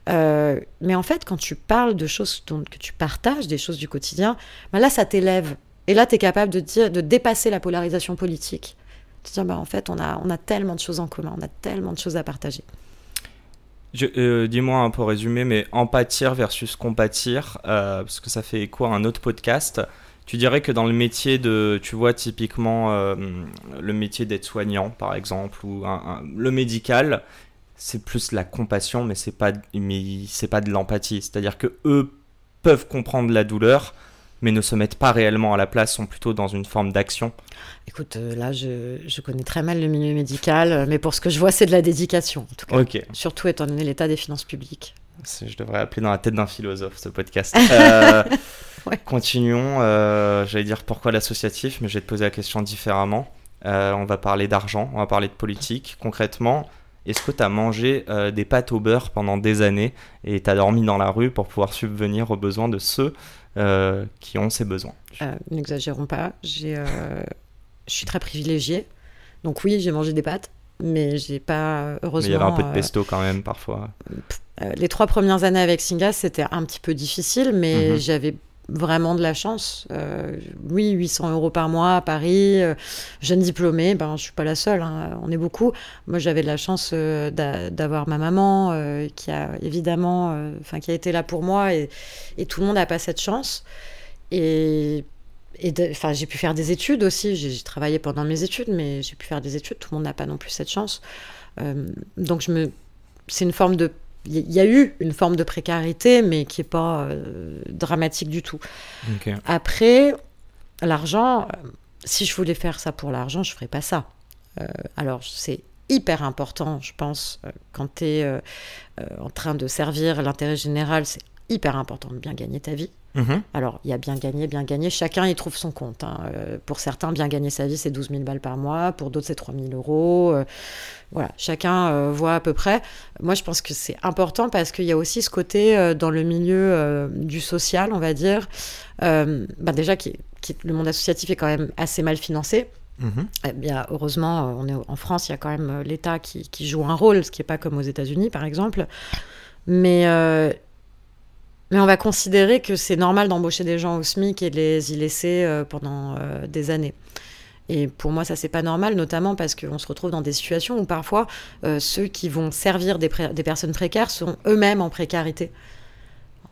Euh, mais en fait, quand tu parles de choses dont, que tu partages, des choses du quotidien, ben là, ça t'élève. Et là, tu es capable de, dire, de dépasser la polarisation politique. De dire, bah, en fait, on a, on a tellement de choses en commun, on a tellement de choses à partager. Euh, Dis-moi un peu résumé, mais empathir versus compatir, euh, parce que ça fait écho à un autre podcast. Tu dirais que dans le métier de, tu vois, typiquement euh, le métier d'être soignant, par exemple, ou le médical, c'est plus la compassion, mais c'est pas, mais pas de l'empathie. C'est-à-dire que eux peuvent comprendre la douleur, mais ne se mettent pas réellement à la place, sont plutôt dans une forme d'action. Écoute, euh, là, je, je connais très mal le milieu médical, mais pour ce que je vois, c'est de la dédication, en tout cas. Ok. Surtout étant donné l'état des finances publiques. Je devrais appeler dans la tête d'un philosophe ce podcast. Euh, Ouais. Continuons. euh, J'allais dire pourquoi l'associatif, mais je vais te poser la question différemment. Euh, on va parler d'argent, on va parler de politique. Concrètement, est-ce que tu as mangé euh, des pâtes au beurre pendant des années et tu as dormi dans la rue pour pouvoir subvenir aux besoins de ceux euh, qui ont ces besoins Euh, N'exagérons pas, euh, je suis très privilégiée. Donc oui, j'ai mangé des pâtes, mais j'ai pas, Mais heureusement... il y avait un peu de pesto quand même parfois. les trois premières années avec Singa, c'était un petit peu difficile, mais Mhm. j'avais vraiment de la chance. Euh, oui, 800 euros par mois à Paris, euh, jeune diplômée, ben, je suis pas la seule, hein, on est beaucoup. Moi, j'avais de la chance euh, d'a- d'avoir ma maman qui a évidemment, enfin, qui a été là pour moi et, et tout le monde n'a pas cette chance. Et, enfin, j'ai pu faire des études aussi. J'ai travaillé pendant mes études, mais j'ai pu faire des études. Tout le monde n'a pas non plus cette chance. Donc, je me, c'est une forme de il y a eu une forme de précarité, mais qui n'est pas euh, dramatique du tout. Après, l'argent, euh, si je voulais faire ça pour l'argent, je ne ferais pas ça. Euh, alors, c'est hyper important, je pense, quand tu es en train de servir l'intérêt général, c'est hyper important de bien gagner ta vie. Mhm. Alors, il y a bien gagné, bien gagné. Chacun y trouve son compte. hein. Euh, pour certains, bien gagner sa vie, c'est 12 000 balles par mois. Pour d'autres, c'est 3 000 euros. Euh, voilà, chacun euh, voit à peu près. Moi, je pense que c'est important parce qu'il y a aussi ce côté euh, dans le milieu euh, du social, on va dire. Bah déjà, qui, qui- le monde associatif est quand même assez mal financé. Mhm. Eh bien, heureusement, on est en France, il y a quand même l'État qui, qui joue un rôle, ce qui n'est pas comme aux États-Unis, par exemple. Mais, euh, mais on va considérer que c'est normal d'embaucher des gens au SMIC et de les y laisser euh, pendant euh, des années. Et pour moi, ça, c'est pas normal, notamment parce qu'on se retrouve dans des situations où parfois euh, ceux qui vont servir des, personnes précaires sont eux-mêmes en précarité.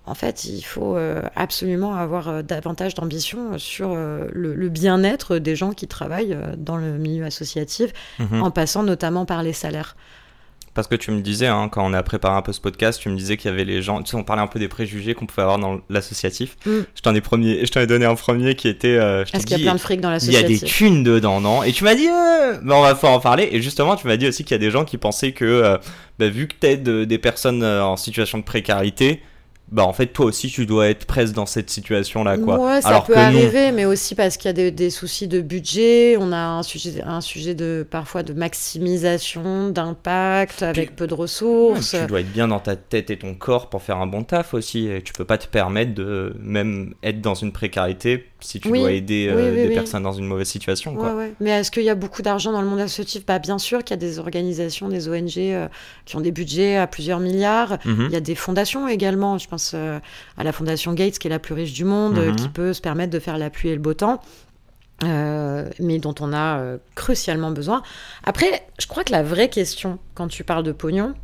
En fait, il faut euh, absolument avoir euh, davantage d'ambition sur le, le bien-être des gens qui travaillent dans le milieu associatif, Mhm. en passant notamment par les salaires. Parce que tu me disais, hein, quand on a préparé un peu ce podcast, tu me disais qu'il y avait les gens, tu sais, on parlait un peu des préjugés qu'on pouvait avoir dans l'associatif. Mm. Je t'en ai premier, je t'en ai donné un premier qui était, euh, Est-ce qu'il y a plein de fric dans il y a des l'associatif thunes dedans, non? Et tu m'as dit, euh, bah, on va pouvoir en parler. Et justement, tu m'as dit aussi qu'il y a des gens qui pensaient que, euh, bah, vu que t'aides euh, des personnes en situation de précarité, bah en fait, toi aussi, tu dois être presque dans cette situation-là, quoi. Ouais, ça Alors peut que arriver, mais aussi parce qu'il y a des, des soucis de budget. On a un sujet, un sujet de parfois de maximisation d'impact avec peu de ressources. Tu dois être bien dans ta tête et ton corps pour faire un bon taf aussi. Et tu peux pas te permettre de même être dans une précarité si tu Oui, dois aider euh, oui, oui, des personnes dans une mauvaise situation. Quoi. Ouais, ouais. Mais est-ce qu'il y a beaucoup d'argent dans le monde associatif? Bah, Bien sûr qu'il y a des organisations, des ONG euh, qui ont des budgets à plusieurs milliards. Mhm. Il y a des fondations également. Je pense euh, à la fondation Gates, qui est la plus riche du monde, Mhm. qui peut se permettre de faire la pluie et le beau temps. mais dont on a crucialement besoin. Après, je crois que la vraie question, quand tu parles de pognon,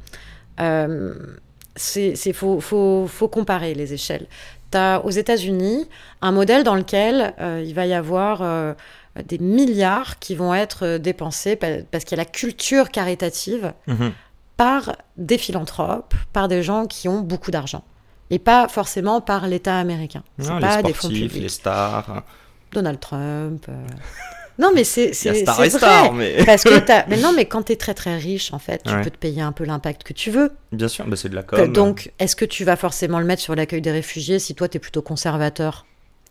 c'est c'est- faut, faut, faut comparer les échelles. Tu as aux États-Unis un modèle dans lequel euh, il va y avoir euh, des milliards qui vont être euh, dépensés pa- parce qu'il y a la culture caritative Mhm. par des philanthropes, par des gens qui ont beaucoup d'argent. et pas forcément par l'État américain. C'est pas des fonds publics. Les stars. Donald Trump. Non, mais c'est c'est vrai. Star, mais... Parce que mais non, mais quand tu es très très riche, en fait, tu peux te payer un peu l'impact que tu veux. Bien sûr, bah c'est de la com. Donc, est-ce que tu vas forcément le mettre sur l'accueil des réfugiés si toi tu es plutôt conservateur?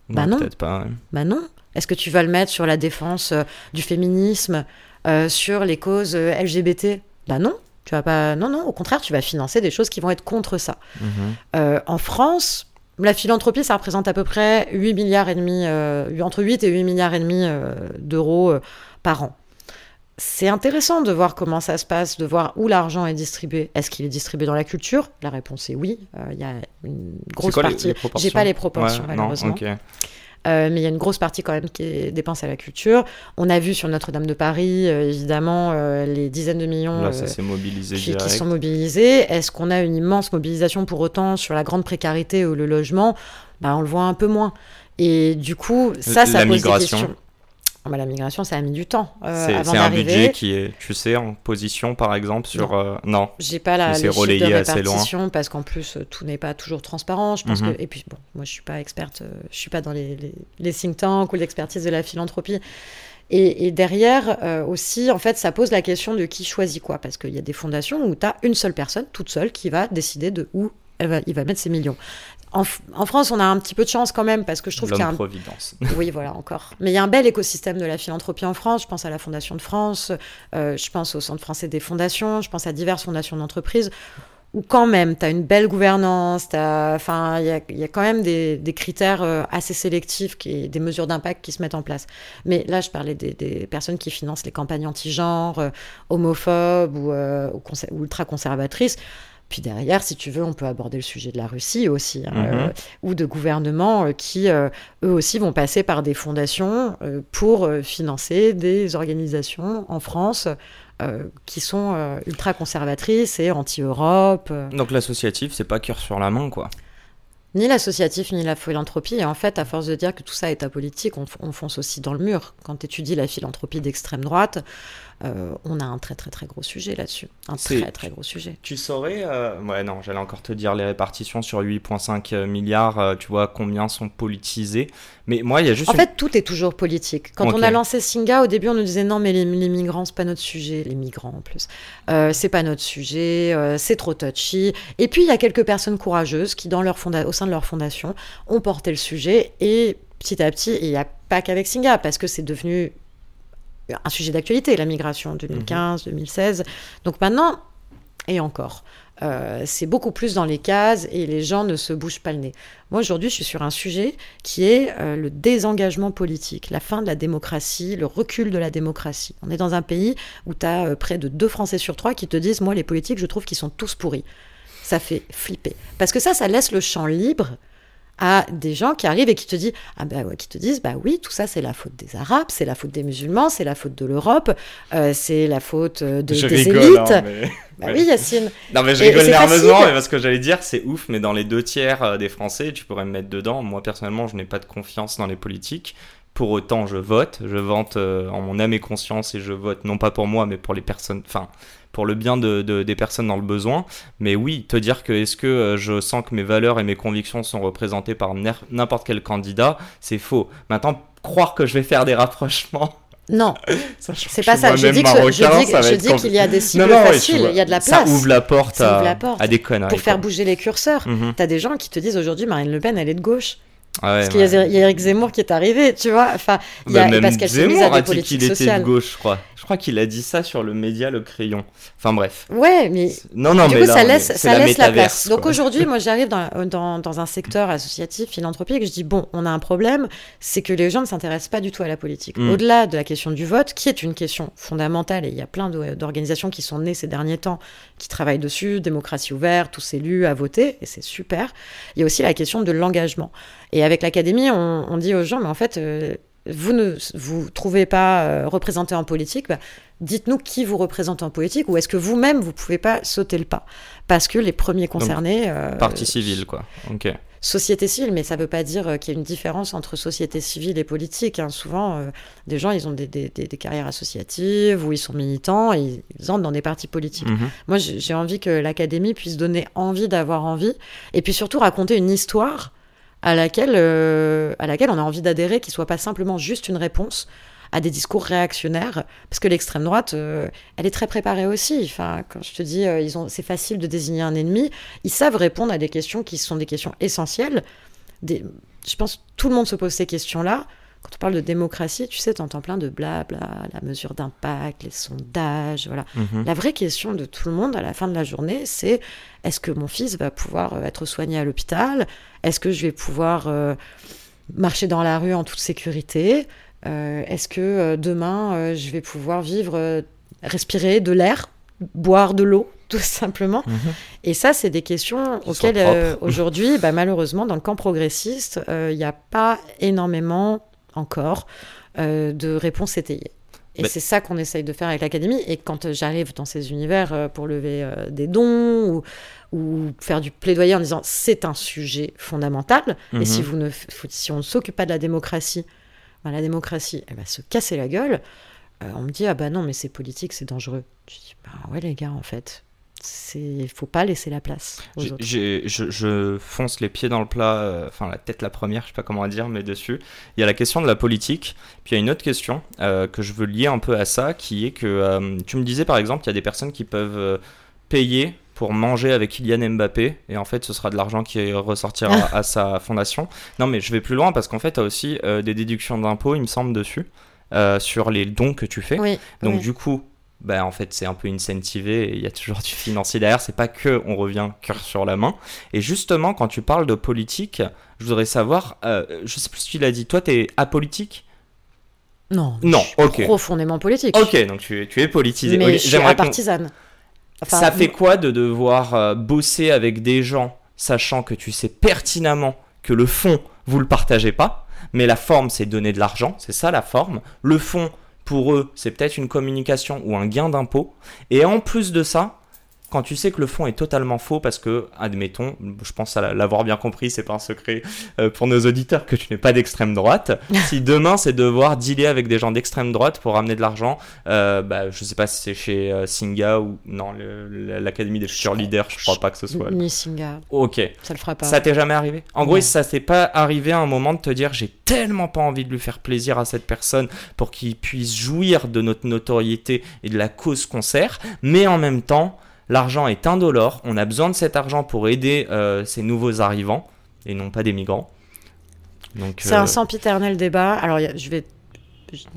Bah non. Peut-être pas. Bah non. Est-ce que tu vas le mettre sur la défense euh, du féminisme, euh, sur les causes euh, LGBT Bah non. Tu vas pas. Non, non. Au contraire, tu vas financer des choses qui vont être contre ça. Mhm. en France, la philanthropie, ça représente à peu près 8 milliards et demi, entre 8 et 8 milliards et demi d'euros par an. C'est intéressant de voir comment ça se passe, de voir où l'argent est distribué. Est-ce qu'il est distribué dans la culture? La réponse est oui. Il y a une grosse partie. J'ai pas les proportions malheureusement. Euh, mais il y a une grosse partie quand même qui est dépensée à la culture. On a vu sur Notre-Dame de Paris, euh, évidemment, euh, les dizaines de millions Là, ça mobilisé qui, qui, sont mobilisés. Est-ce qu'on a une immense mobilisation pour autant sur la grande précarité ou le logement? Bah, On le voit un peu moins. Et du coup, ça, ça pose des questions. Ah bah, la migration, ça a mis du temps euh, C'est un budget qui est, tu sais, en position, par exemple, sur... Non, euh, non. j'ai pas la les relayé de répartition parce qu'en plus, euh, tout n'est pas toujours transparent. Je pense mhm. que... Et puis, bon, moi, je suis pas experte, je suis pas dans les, les, think tanks ou l'expertise de la philanthropie. Et, derrière aussi, en fait, ça pose la question de qui choisit quoi. Parce qu'il y a des fondations où tu as une seule personne, toute seule, qui va décider de où elle va, il va mettre ses millions. En, France, on a un petit peu de chance quand même parce que je trouve qu'il y a un... providence. Oui, voilà, encore. Mais il y a un bel écosystème de la philanthropie en France. Je pense à la Fondation de France, euh, je pense au Centre français des fondations, je pense à diverses fondations d'entreprise où quand même, tu as une belle gouvernance, enfin, il y a, quand même des, critères euh, assez sélectifs, qui, des mesures d'impact qui se mettent en place. Mais là, je parlais des, personnes qui financent les campagnes anti-genre, euh, homophobes ou, ou ultra-conservatrices. Puis derrière, si tu veux, on peut aborder le sujet de la Russie aussi, hein, mhm. euh, ou de gouvernements euh, qui, euh, eux aussi, vont passer par des fondations pour financer des organisations en France qui sont ultra conservatrices et anti-Europe. Donc l'associatif, c'est pas cœur sur la main, quoi. Ni l'associatif, ni la philanthropie. Et en fait, à force de dire que tout ça est apolitique, on, on fonce aussi dans le mur. Quand tu étudies la philanthropie d'extrême droite, euh, on a un très très très gros sujet là-dessus. Un très très gros sujet. Tu saurais, euh, ouais non, j'allais encore te dire les répartitions sur 8,5 milliards, euh, tu vois combien sont politisés. Mais moi, il y a juste. En fait, tout est toujours politique. Quand on a lancé Singa, au début, on nous disait non, mais les, migrants, c'est pas notre sujet. Les migrants en plus, c'est pas notre sujet, c'est trop touchy. Et puis il y a quelques personnes courageuses qui, dans leur au sein de leur fondation, ont porté le sujet et petit à petit, il n'y a pas qu'avec Singa, parce que c'est devenu un sujet d'actualité, la migration 2015, 2016. Mhm. Donc maintenant, et encore, euh, c'est beaucoup plus dans les cases et les gens ne se bougent pas le nez. Moi, aujourd'hui, je suis sur un sujet qui est euh, le désengagement politique, la fin de la démocratie, le recul de la démocratie. On est dans un pays où tu as euh, près de deux Français sur trois qui te disent Moi, les politiques, je trouve qu'ils sont tous pourris. Ça fait flipper. Parce que ça, ça laisse le champ libre à des gens qui arrivent et qui te disent ah bah qui te disent bah oui tout ça c'est la faute des arabes c'est la faute des musulmans c'est la faute de l'Europe euh, c'est la faute de, des élites. hein, bah oui Yacine. Non mais je rigole nerveusement mais parce que j'allais dire c'est ouf mais dans les deux tiers euh, des Français tu pourrais me mettre dedans. Moi personnellement je n'ai pas de confiance dans les politiques. Pour autant je vote. Je vante euh, en mon âme et conscience et je vote non pas pour moi mais pour les personnes enfin pour le bien de, des personnes dans le besoin. Mais oui, te dire que est-ce que euh, je sens que mes valeurs et mes convictions sont représentées par n'importe quel candidat, c'est faux. Maintenant, croire que je vais faire des rapprochements. Non, c'est pas ça. Je dis, qu'il y a des cibles faciles, il y a de la place. Ça ouvre la porte, à, des conneries. Pour faire bouger les curseurs. Mm-hmm. Tu as des gens qui te disent aujourd'hui Marine Le Pen, elle est de gauche. Parce qu'il y, a Eric Zemmour qui est arrivé, tu vois. Enfin, il y a, bah, qu'elle Zemmour a dit qu'il était de gauche, je crois. Je crois qu'il a dit ça sur le média Le Crayon. Enfin bref. Ouais, mais non, non, du coup, ça laisse, ça la laisse la place. Donc aujourd'hui, moi, j'arrive dans, dans, dans, un secteur associatif, philanthropique, je dis bon, on a un problème, c'est que les gens ne s'intéressent pas du tout à la politique. Mm. Au-delà de la question du vote, qui est une question fondamentale, et il y a plein d'organisations qui sont nées ces derniers temps, qui travaillent dessus, démocratie ouverte, tous élus à voter, et c'est super. Il y a aussi la question de l'engagement. Et avec l'académie, on, on, dit aux gens, mais en fait. Euh, vous ne vous trouvez pas euh, représenté en politique, bah, dites-nous qui vous représente en politique ou est-ce que vous-même vous pouvez pas sauter le pas? Parce que les premiers concernés. Euh, partie civile quoi. Ok. société civile, mais ça ne veut pas dire qu'il y a une différence entre société civile et politique. Hein. Souvent, des gens, ils ont des, des, des, carrières associatives ou ils sont militants et ils entrent dans des partis politiques. Mhm. Moi, j'ai envie que l'académie puisse donner envie d'avoir envie et puis surtout raconter une histoire à laquelle, à laquelle on a envie d'adhérer, qui soit pas simplement juste une réponse à des discours réactionnaires, parce que l'extrême droite, euh, elle est très préparée aussi. Enfin, quand je te dis, euh, ils ont, c'est facile de désigner un ennemi, ils savent répondre à des questions qui sont des questions essentielles. Des, je pense que tout le monde se pose ces questions-là. Quand on parle de démocratie, tu sais, tu entends plein de blabla, la mesure d'impact, les sondages, voilà. Mhm. La vraie question de tout le monde à la fin de la journée, c'est est-ce que mon fils va pouvoir euh, être soigné à l'hôpital? Est-ce que je vais pouvoir marcher dans la rue en toute sécurité? Euh, est-ce que euh, demain, euh, je vais pouvoir vivre, respirer de l'air, boire de l'eau tout simplement? Mhm. Et ça, c'est des questions auxquelles aujourd'hui, bah, malheureusement, dans le camp progressiste, il n'y a pas énormément encore de réponses étayées. Et c'est ça qu'on essaye de faire avec l'Académie. Et quand j'arrive dans ces univers pour lever des dons ou, ou, faire du plaidoyer en disant c'est un sujet fondamental, et si, mhm. vous ne, si on ne s'occupe pas de la démocratie, bah, la démocratie, elle va se casser la gueule. Euh, on me dit, ah bah non, mais c'est politique, c'est dangereux. Je dis, bah ouais, les gars, en fait, il faut pas laisser la place aux autres. Je, fonce les pieds dans le plat, euh, enfin la tête la première, je sais pas comment dire, mais dessus. Il y a la question de la politique, puis il y a une autre question euh, que je veux lier un peu à ça, qui est que tu me disais par exemple, il y a des personnes qui peuvent payer pour manger avec Kylian Mbappé et en fait ce sera de l'argent qui ressortira à, sa fondation. Non mais je vais plus loin parce qu'en fait tu as aussi euh, des déductions d'impôts il me semble dessus euh, sur les dons que tu fais. Donc du coup bah, en fait c'est un peu incentivé et il y a toujours du financier derrière, c'est pas que on revient cœur sur la main. Et justement quand tu parles de politique, je voudrais savoir, euh, je sais plus si tu l'as dit, toi tu es apolitique? Non, non, je suis profondément politique. Ok, donc tu, tu es politisé. Mais je suis partisane ça fait quoi de devoir euh, bosser avec des gens sachant que tu sais pertinemment que le fond, vous le partagez pas, mais la forme, c'est donner de l'argent, c'est ça la forme. Le fond, pour eux, c'est peut-être une communication ou un gain d'impôt. Et en plus de ça, quand tu sais que le fond est totalement faux parce que, admettons, je pense à l'avoir bien compris, c'est pas un secret euh, pour nos auditeurs que tu n'es pas d'extrême droite. si demain c'est devoir dealer avec des gens d'extrême droite pour ramener de l'argent, euh, bah, je sais pas si c'est chez euh, Singa ou non, l'Académie des futurs leaders, je crois pas que ce soit. Ni Singa. Ok. Ça le fera pas. Ça t'est jamais arrivé? En gros, ça s'est pas arrivé à un moment de te dire j'ai tellement pas envie de lui faire plaisir à cette personne pour qu'il puisse jouir de notre notoriété et de la cause qu'on sert, mais en même temps, L'argent est indolore, on a besoin de cet argent pour aider euh, ces nouveaux arrivants et non pas des migrants. C'est un euh, sempiternel débat. Alors je vais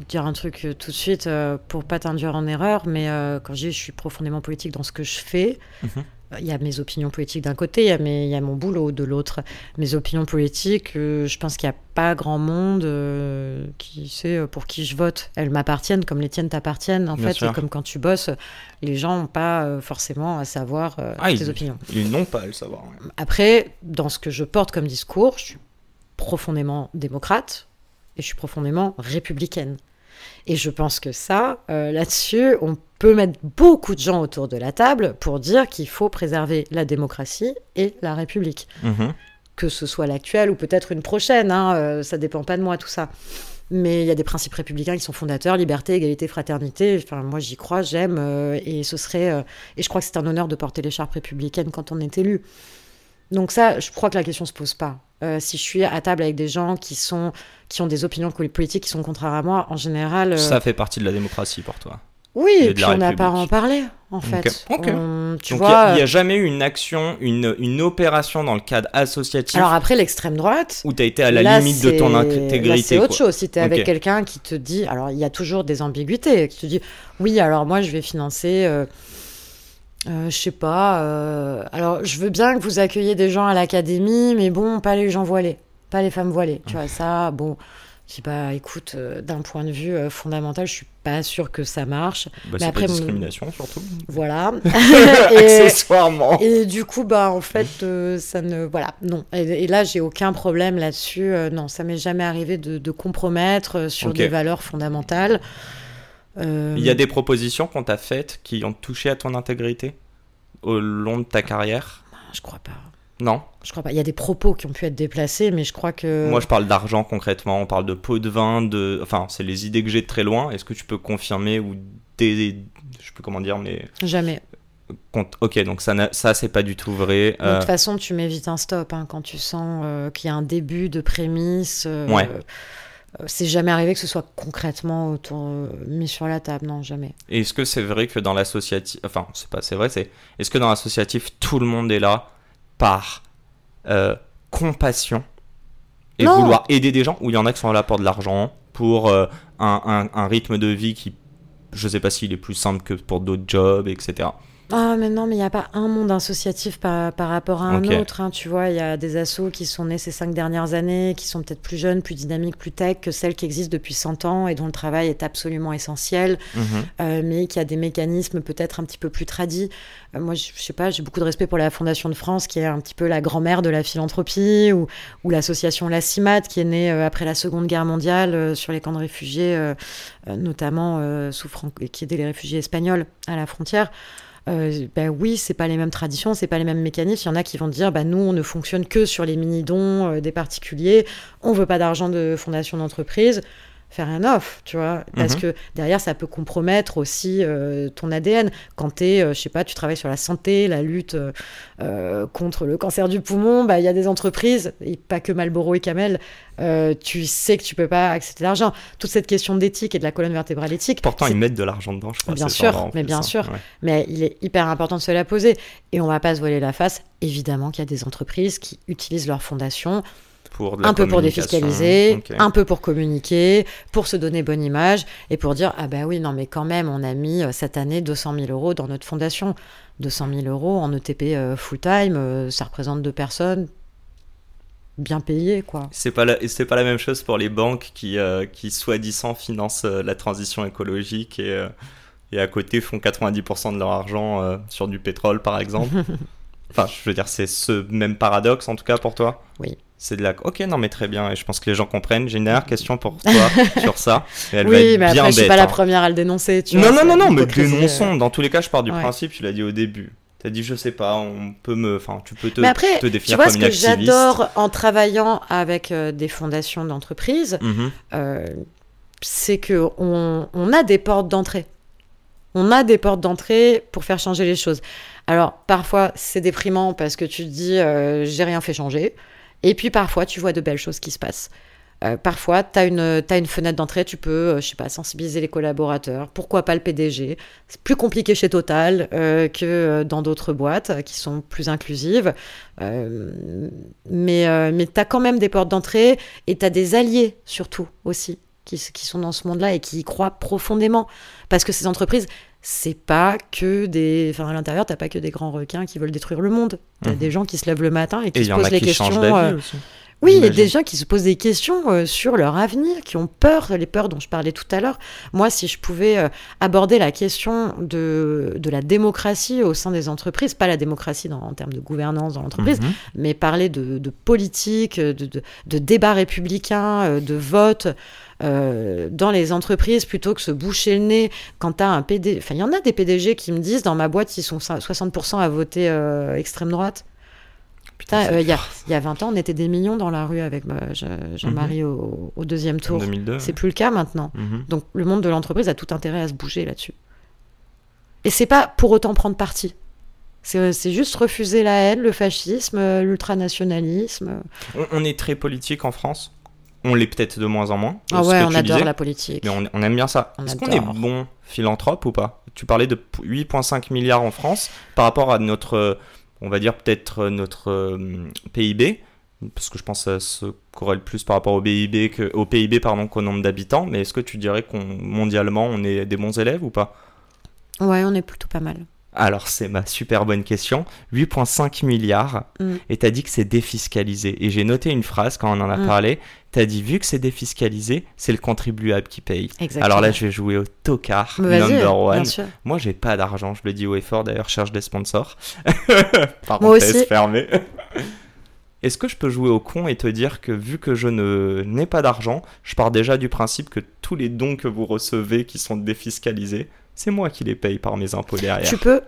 dire un truc euh, tout de suite pour pas t'induire en erreur, mais quand je dis je suis profondément politique dans ce que je fais, mhm. Il y a mes opinions politiques d'un côté, il y, a il y a mon boulot de l'autre. Mes opinions politiques, euh, je pense qu'il n'y a pas grand monde euh, qui sait euh, pour qui je vote. Elles m'appartiennent comme les tiennes t'appartiennent. En fait, comme quand tu bosses, les gens n'ont pas forcément à savoir ah, tes opinions. Ils n'ont pas à le savoir. Après, dans ce que je porte comme discours, je suis profondément démocrate et je suis profondément républicaine. Et je pense que ça, là-dessus, on peut mettre beaucoup de gens autour de la table pour dire qu'il faut préserver la démocratie et la République. Mhm. Que ce soit l'actuelle ou peut-être une prochaine, hein, euh, ça dépend pas de moi tout ça. Mais il y a des principes républicains qui sont fondateurs, liberté, égalité, fraternité. Enfin, moi j'y crois, j'aime, euh, et ce serait, euh, et je crois que c'est un honneur de porter l'écharpe républicaine quand on est élu. Donc ça, je crois que la question se pose pas. Si je suis à table avec des gens qui sont, qui ont des opinions politiques qui sont contraires à moi, en général. Ça fait partie de la démocratie pour toi. Oui, et puis on n'a pas à en parler, en fait. tu il n'y a, jamais eu une action, une, une opération dans le cadre associatif. Alors après, l'extrême droite. Où tu as été à la limite de ton intégrité. C'est autre chose. Si tu es avec quelqu'un qui te dit. Alors il y a toujours des ambiguïtés. Qui te dit Oui, alors moi je vais financer. Euh, euh, je sais pas. Euh, alors, je veux bien que vous accueilliez des gens à l'académie, mais bon, pas les gens voilés, pas les femmes voilées. Tu vois, ça, bon. Je dis, bah écoute, euh, d'un point de vue euh, fondamental, je suis pas sûre que ça marche. Bah, mais après, discrimination surtout. Voilà. et, Accessoirement. Et du coup, bah en fait, euh, ça ne. Voilà, non. Et, là, j'ai aucun problème là-dessus. non, ça m'est jamais arrivé de, compromettre sur des valeurs fondamentales. Il y a des propositions qu'on t'a faites qui ont touché à ton intégrité au long de ta carrière? Je crois pas. Non? Je crois pas. Il y a des propos qui ont pu être déplacés, mais je crois que. Moi, je parle d'argent concrètement. On parle de pots de vin, de. Enfin, c'est les idées que j'ai de très loin. Est-ce que tu peux confirmer ou des. Je sais plus comment dire, mais. Jamais. Ok, donc ça, ça c'est pas du tout vrai. De toute euh, façon, tu mets vite un stop hein, quand tu sens euh, qu'il y a un début de prémisse. Euh, ouais. C'est jamais arrivé que ce soit concrètement autour, mis sur la table, non, jamais. Est-ce que c'est vrai que dans l'associatif, enfin, c'est pas, c'est vrai, c'est, est-ce que dans l'associatif, tout le monde est là par compassion et vouloir aider des gens, ou il y en a qui sont là pour de l'argent, pour un, un, un rythme de vie qui, je sais pas s'il est plus simple que pour d'autres jobs, etc. Ah, mais non, mais il n'y a pas un monde associatif par, par rapport à un autre. Hein, tu vois, il y a des assos qui sont nés ces cinq dernières années, qui sont peut-être plus jeunes, plus dynamiques, plus tech que celles qui existent depuis 100 ans et dont le travail est absolument essentiel, mhm. euh, mais qui a des mécanismes peut-être un petit peu plus tradis. Euh, moi, je, sais pas, j'ai beaucoup de respect pour la Fondation de France, qui est un petit peu la grand-mère de la philanthropie, ou, ou l'association La CIMAT, qui est née euh, après la Seconde Guerre mondiale sur les camps de réfugiés, notamment sous qui aidait les réfugiés espagnols à la frontière ben oui, c'est pas les mêmes traditions, c'est pas les mêmes mécanismes. Il y en a qui vont dire, bah, nous, on ne fonctionne que sur les mini-dons euh, des particuliers, on veut pas d'argent de fondation d'entreprise faire un off, tu vois, parce mhm. que derrière ça peut compromettre aussi euh, ton ADN. Quand tu es, euh, je sais pas, tu travailles sur la santé, la lutte euh, contre le cancer du poumon, bah il y a des entreprises, et pas que Marlboro et Camel, tu sais que tu peux pas accepter l'argent. Toute cette question d'éthique et de la colonne vertébrale éthique. Pourtant ils mettent de l'argent dedans, je crois. Bien sûr, mais bien sûr, mais il est hyper important de se la poser et on va pas se voiler la face. Évidemment qu'il y a des entreprises qui utilisent leur fondation un peu pour défiscaliser, un peu pour communiquer, pour se donner bonne image et pour dire ah ben oui non mais quand même on a mis euh, cette année 200 000 euros dans notre fondation, 200 000 euros en ETP euh, full time, euh, ça représente deux personnes bien payées quoi. C'est pas la, c'est pas la même chose pour les banques qui qui soi-disant financent la transition écologique et et à côté font 90% de leur argent sur du pétrole par exemple. enfin je veux dire c'est ce même paradoxe en tout cas pour toi? Oui. C'est de la. Ok, non, mais très bien. Et je pense que les gens comprennent. J'ai une dernière question pour toi sur ça. elle oui, mais après, je suis pas la hein. première à le dénoncer. Tu non, non, non, non, mais dénonçons. Dans tous les cas, je pars du principe. Tu l'as dit au début. Tu as dit, je sais pas, on peut me. Enfin, tu peux te, mais après, te définir tu vois, ce que j'adore en travaillant avec euh, des fondations d'entreprise, mhm. euh, c'est que on, on a des portes d'entrée. On a des portes d'entrée pour faire changer les choses. Alors, parfois, c'est déprimant parce que tu te dis, euh, j'ai rien fait changer. Et puis parfois, tu vois de belles choses qui se passent. Euh, parfois, tu as une, fenêtre d'entrée, tu peux, euh, je sais pas, sensibiliser les collaborateurs. Pourquoi pas le PDG C'est plus compliqué chez Total euh, que dans d'autres boîtes qui sont plus inclusives. mais mais tu as quand même des portes d'entrée et tu as des alliés surtout aussi qui, qui sont dans ce monde-là et qui y croient profondément. Parce que ces entreprises, c'est pas que des. Enfin, à l'intérieur, t'as pas que des grands requins qui veulent détruire le monde. T'as mhm. des gens qui se lèvent le matin et qui se posent les questions. Euh, oui, il y a des gens qui se posent des questions euh, sur leur avenir, qui ont peur, les peurs dont je parlais tout à l'heure. Moi, si je pouvais euh, aborder la question de, de, la démocratie au sein des entreprises, pas la démocratie dans, en termes de gouvernance dans l'entreprise, mhm. mais parler de, de politique, de, de, de débat républicain, de vote. Euh, dans les entreprises plutôt que se boucher le nez quand tu as un PDG. Enfin, il y en a des PDG qui me disent dans ma boîte, ils sont 60% à voter euh, extrême droite. Putain, euh, il y, a, y, a 20 ans, on était des millions dans la rue avec Jean-Marie mhm. au, deuxième tour. C'est plus le cas maintenant. Mhm. Donc le monde de l'entreprise a tout intérêt à se bouger là-dessus. Et c'est pas pour autant prendre parti. C'est juste refuser la haine, le fascisme, l'ultranationalisme. On, on est très politique en France on l'est peut-être de moins en moins. Ah ouais, on adore la politique. Mais on, aime bien ça. Est-ce qu'on est bon philanthrope ou pas? Tu parlais de 8,5 milliards en France par rapport à notre, on va dire peut-être notre euh, PIB, parce que je pense que ça se corrèle plus par rapport au PIB que, au PIB pardon qu'au nombre d'habitants. Mais est-ce que tu dirais qu'on mondialement on est des bons élèves ou pas? Ouais, on est plutôt pas mal. Alors c'est ma super bonne question. 8,5 milliards. Mm. Et tu as dit que c'est défiscalisé. Et j'ai noté une phrase quand on en a mm. parlé. Tu as dit vu que c'est défiscalisé, c'est le contribuable qui paye. Alors là je vais jouer au tocard number one. Moi j'ai pas d'argent, je le dis haut et fort d'ailleurs, cherche des sponsors. Moi aussi. fermée. Est-ce que je peux jouer au con et te dire que vu que je n'ai pas d'argent, je pars déjà du principe que tous les dons que vous recevez qui sont défiscalisés, c'est moi qui les paye par mes impôts derrière. Tu peux,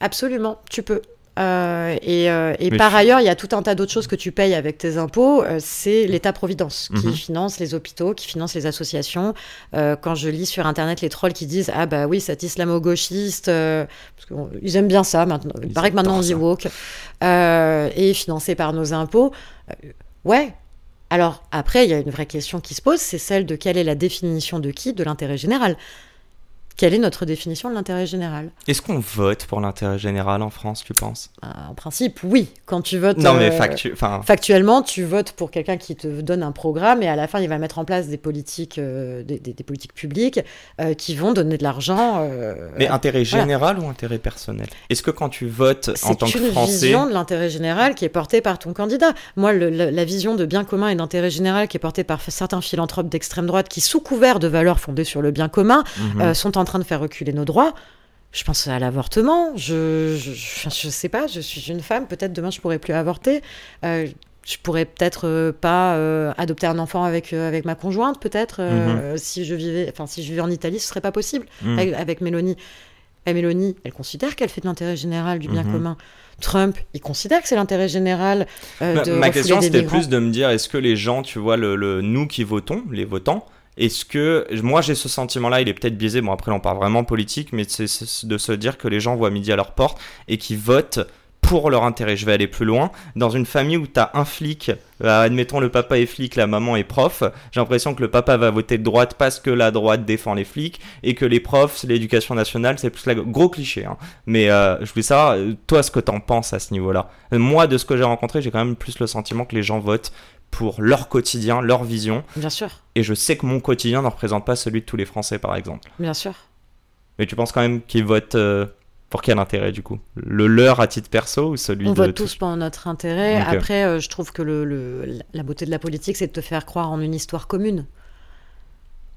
absolument, tu peux. Euh, et, euh, et par ailleurs, il y a tout un tas d'autres choses que tu payes avec tes impôts. Euh, c'est l'État-providence qui mhm. finance les hôpitaux, qui finance les associations. quand je lis sur Internet les trolls qui disent Ah bah oui, cet islamo-gauchiste, parce qu'ils aiment bien ça maintenant. Il paraît que maintenant on dit woke, est financé par nos impôts. ouais, alors après, il y a une vraie question qui se pose, c'est celle de quelle est la définition de qui? De l'intérêt général. Quelle est notre définition de l'intérêt général Est-ce qu'on vote pour l'intérêt général en France, tu penses? Ah, En principe, oui. Quand tu votes. Non, mais euh, factuellement, tu votes pour quelqu'un qui te donne un programme et à la fin, il va mettre en place des politiques, euh, des, politiques publiques euh, qui vont donner de l'argent. mais intérêt général ou intérêt personnel? Est-ce que quand tu votes en tant que Français. C'est une vision de l'intérêt général qui est portée par ton candidat. Moi, la, vision de bien commun et d'intérêt général qui est portée par certains philanthropes d'extrême droite qui, sous couvert de valeurs fondées sur le bien commun, mhm. sont en train de faire reculer nos droits. Je pense à l'avortement. Je, je, sais pas, je suis une femme. Peut-être demain, je pourrais plus avorter. Euh, je pourrais peut-être euh, pas euh, adopter un enfant avec, avec ma conjointe, peut-être. Mhm. Si je vivais, enfin, si je vivais en Italie, ce serait pas possible mhm. avec, Mélanie. Et Mélanie, elle considère qu'elle fait de l'intérêt général, du bien mhm. commun. Trump, il considère que c'est l'intérêt général de Ma question, c'était plus de me dire, est-ce que les gens, tu vois, le, le, nous qui votons, les votants, est-ce que moi j'ai ce sentiment-là, il est peut-être biaisé, bon après on parle vraiment politique, mais c'est de se dire que les gens voient midi à leur porte et qui votent pour leur intérêt. Je vais aller plus loin. Dans une famille où tu as un flic, euh, admettons le papa est flic, la maman est prof, j'ai l'impression que le papa va voter de droite parce que la droite défend les flics et que les profs, l'éducation nationale, c'est plus la... gros cliché. Hein. Mais euh, je voulais savoir, euh, toi, ce que tu en penses à ce niveau-là. Moi, de ce que j'ai rencontré, j'ai quand même plus le sentiment que les gens votent pour leur quotidien, leur vision. Bien sûr. Et je sais que mon quotidien ne représente pas celui de tous les Français, par exemple. Bien sûr. Mais tu penses quand même qu'ils votent euh, pour quel intérêt, du coup? Le leur à titre perso ou celui On de... On vote tous pour notre intérêt. Après, euh, je trouve que le, la beauté de la politique, c'est de te faire croire en une histoire commune.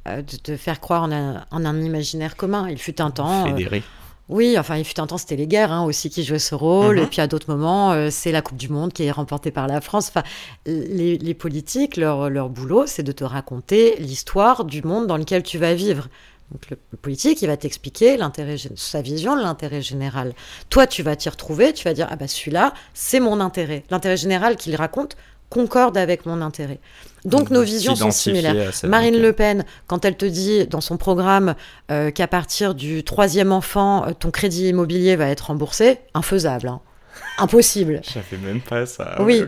Euh, de te faire croire en un, en un, imaginaire commun. Il fut un temps... Fédéré. Oui, enfin, il fut un temps, c'était les guerres hein, aussi qui jouaient ce rôle. Mhm. Et puis à d'autres moments, euh, c'est la Coupe du Monde qui est remportée par la France. Enfin, les, politiques, leur, leur boulot, c'est de te raconter l'histoire du monde dans lequel tu vas vivre. Donc le, politique, il va t'expliquer l'intérêt, sa vision de l'intérêt général. Toi, tu vas t'y retrouver, tu vas dire ah bah celui-là, c'est mon intérêt. L'intérêt général qu'il raconte, concorde avec mon intérêt. Donc nos visions sont similaires. Marine Le Pen, quand elle te dit dans son programme euh, qu'à partir du troisième enfant, euh, ton crédit immobilier va être remboursé, infaisable, hein. impossible. Je fais même pas ça. Oui,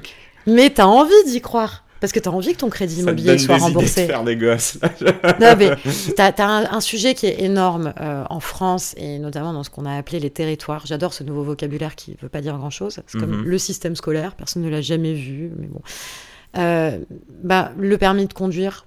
mais tu as envie d'y croire. Parce que tu as envie que ton crédit immobilier soit remboursé. De faire des gosses. non, mais tu as, un, sujet qui est énorme euh, en France et notamment dans ce qu'on a appelé les territoires. J'adore ce nouveau vocabulaire qui ne veut pas dire grand-chose. C'est comme mhm. le système scolaire, personne ne l'a jamais vu, mais bon. Euh, bah, le permis de conduire,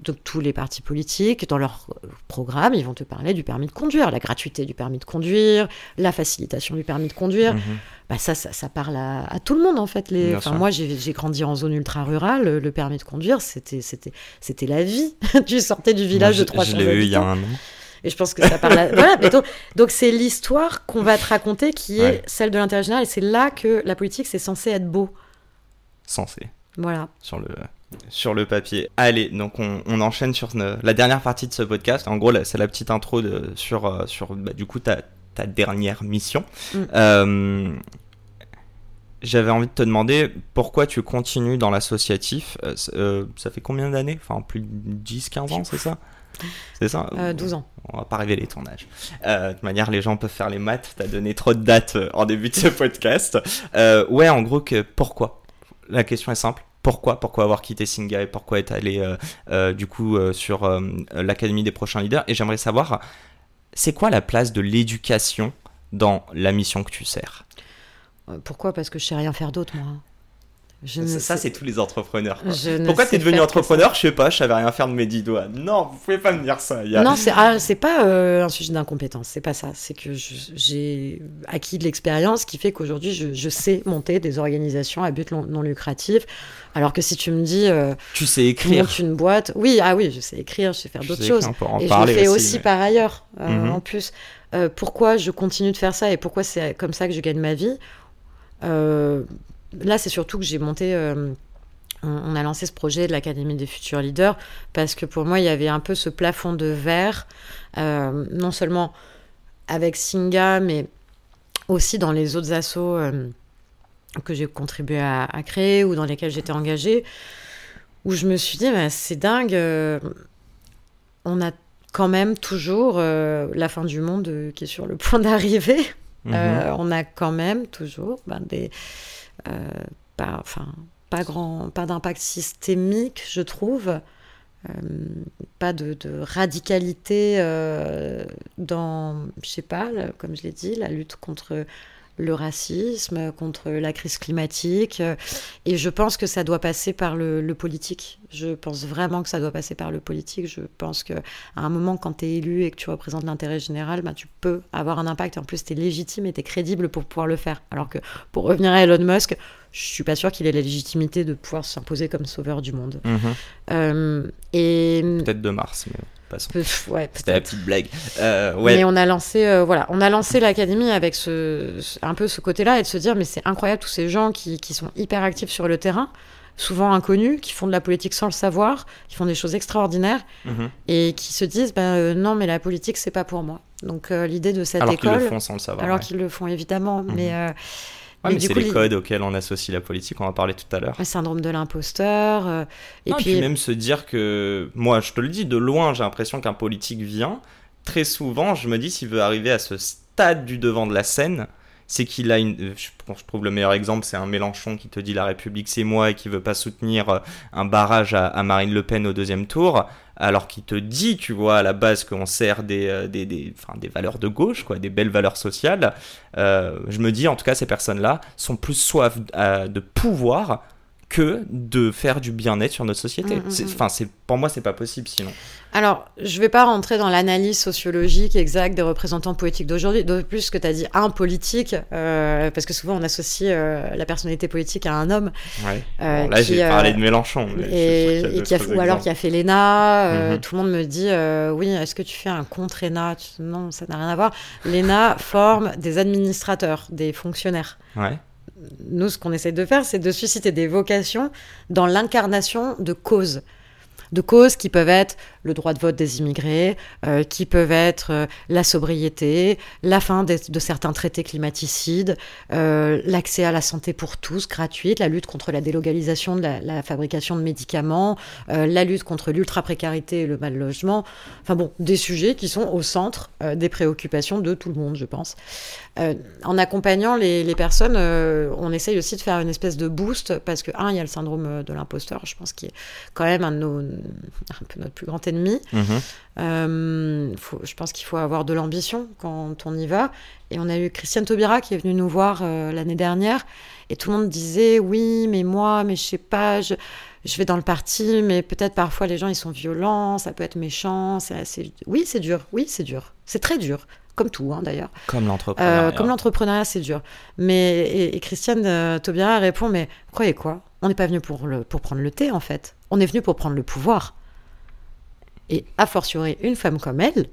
donc tous les partis politiques, dans leur programme, ils vont te parler du permis de conduire, la gratuité du permis de conduire, la facilitation du permis de conduire. Mhm. Bah ça, ça, parle à, tout le monde en fait. Les... Moi, j'ai grandi en zone ultra rurale. Le permis de conduire, c'était la vie. tu sortais du village de 300 Je l'ai eu il y a un an. Et je pense que ça parle. À... voilà, donc c'est l'histoire qu'on va te raconter qui est celle de l'intérêt général. Et c'est là que la politique, c'est censé être beau. Censé. Voilà. Sur le, sur le papier. Allez, donc on, enchaîne sur la dernière partie de ce podcast. En gros, c'est la petite intro de, sur, euh, sur bah, du coup ta, ta dernière mission. Mm. Euh, j'avais envie de te demander pourquoi tu continues dans l'associatif. Euh, ça fait combien d'années? Enfin, plus de 10-15 ans, c'est ça? C'est ça? 12 ans. On va pas révéler ton âge. de toute manière, les gens peuvent faire les maths. T'as donné trop de dates en début de ce podcast. ouais, en gros, que, pourquoi? La question est simple pourquoi, pourquoi avoir quitté Singa et pourquoi être allé euh, euh, du coup euh, sur l'Académie des prochains leaders. Et j'aimerais savoir, c'est quoi la place de l'éducation dans la mission que tu sers? Pourquoi? Parce que je sais rien faire d'autre, moi ça, c'est tous les entrepreneurs. Pourquoi tu es devenu entrepreneur Je sais pas, je savais rien faire de mes dix doigts. Non, vous pouvez pas me dire ça. Non, c'est ah, pas euh, un sujet d'incompétence, c'est pas ça. C'est que j'ai acquis de l'expérience qui fait qu'aujourd'hui, je, sais monter des organisations à but non, lucratif. Alors que si tu me dis. Euh, tu sais écrire. Tu une boîte. Oui, ah oui, je sais écrire, je sais faire d'autres choses. Et je le fais aussi, par ailleurs, euh, mhm. en plus. pourquoi je continue de faire ça et pourquoi c'est comme ça que je gagne ma vie? Là, c'est surtout que j'ai monté. Euh, on, a lancé ce projet de l'Académie des futurs leaders parce que pour moi, il y avait un peu ce plafond de verre, euh, non seulement avec Singa, mais aussi dans les autres assos que j'ai contribué à, créer ou dans lesquels j'étais engagée, où je me suis dit, bah, c'est dingue, on a quand même toujours la fin du monde qui est sur le point d'arriver. Mhm. on a quand même toujours ben, des, pas, enfin, pas grand, pas d'impact systémique, je trouve. Euh, pas de, radicalité euh, dans, je sais pas, comme je l'ai dit, la lutte contre le racisme, contre la crise climatique. Et je pense que ça doit passer par le, politique. Je pense vraiment que ça doit passer par le politique. Je pense qu'à un moment, quand tu es élu et que tu représentes l'intérêt général, ben, tu peux avoir un impact. En plus, tu es légitime et tu es crédible pour pouvoir le faire. Alors que pour revenir à Elon Musk, je suis pas sûr qu'il ait la légitimité de pouvoir s'imposer comme sauveur du monde. Mhm. Euh, et... Peut-être de Mars, mais ouais, C'était la petite blague. Euh, ouais. Mais on a lancé, euh, voilà, on a lancé l'académie avec ce, un peu ce côté-là et de se dire, mais c'est incroyable tous ces gens qui, qui, sont hyper actifs sur le terrain, souvent inconnus, qui font de la politique sans le savoir, qui font des choses extraordinaires mhm. et qui se disent, ben euh, non, mais la politique c'est pas pour moi. Donc l'idée de cette alors école, alors qu'ils le font sans le savoir, alors qu'ils le font évidemment, mais mais, c'est les codes auxquels on associe la politique, on en parlait tout à l'heure. Le syndrome de l'imposteur. Euh, et puis... même se dire que, moi je te le dis, de loin j'ai l'impression qu'un politique vient. Très souvent, je me dis s'il veut arriver à ce stade du devant de la scène, c'est qu'il a une. Je, trouve le meilleur exemple, c'est un Mélenchon qui te dit la République c'est moi et qui veut pas soutenir euh, un barrage à, Marine Le Pen au deuxième tour, alors qu'il te dit, tu vois, à la base qu'on sert des, euh, des, valeurs de gauche, quoi, des belles valeurs sociales. Euh, je me dis, en tout cas, ces personnes-là sont plus soif de pouvoir que de faire du bien-être sur notre société. Mm, mm, mm. Enfin, c'est pour moi, c'est pas possible sinon. Alors, je vais pas rentrer dans l'analyse sociologique exacte des représentants politiques d'aujourd'hui, de plus que tu as dit un politique, euh, parce que souvent on associe euh, la personnalité politique à un homme. Ouais. Euh, là, j'ai parlé de Mélenchon. et, qui a, ou alors qui a fait l'ENA. Mhm. Tout le monde me dit oui, est-ce que tu fais un contre ENA Non, ça n'a rien à voir. L'ENA forme des administrateurs, des fonctionnaires. Ouais nous, ce qu'on essaie de faire, c'est de susciter des vocations dans l'incarnation de causes. De causes qui peuvent être le droit de vote des immigrés, euh, qui peuvent être euh, la sobriété, la fin de certains traités climaticides, euh, l'accès à la santé pour tous gratuite, la lutte contre la délocalisation de la, fabrication de médicaments, la lutte contre l'ultra-précarité et le mal logement. Enfin bon, des sujets qui sont au centre des préoccupations de tout le monde, je pense. en accompagnant les, personnes, on essaye aussi de faire une espèce de boost parce que, un, il y a le syndrome de l'imposteur, je pense, qui est quand même un de nos un peu notre plus grand ennemi. Mhm. Euh, je pense qu'il faut avoir de l'ambition quand on y va. Et on a eu Christiane Taubira qui est venue nous voir euh, l'année dernière. Et tout le monde disait Oui, mais moi, mais je sais pas, je, vais dans le parti, mais peut-être parfois les gens ils sont violents, ça peut être méchant. C'est assez... Oui, c'est dur. Oui, c'est dur. C'est très dur comme tout hein, d'ailleurs. Comme l'entrepreneuriat. Euh, comme l'entrepreneuriat, c'est dur. Mais et, Christiane Taubira répond mais croyez quoi? On n'est pas venu pour le pour prendre le thé en fait. On est venu pour prendre le pouvoir. Et a fortiori, une femme comme elle,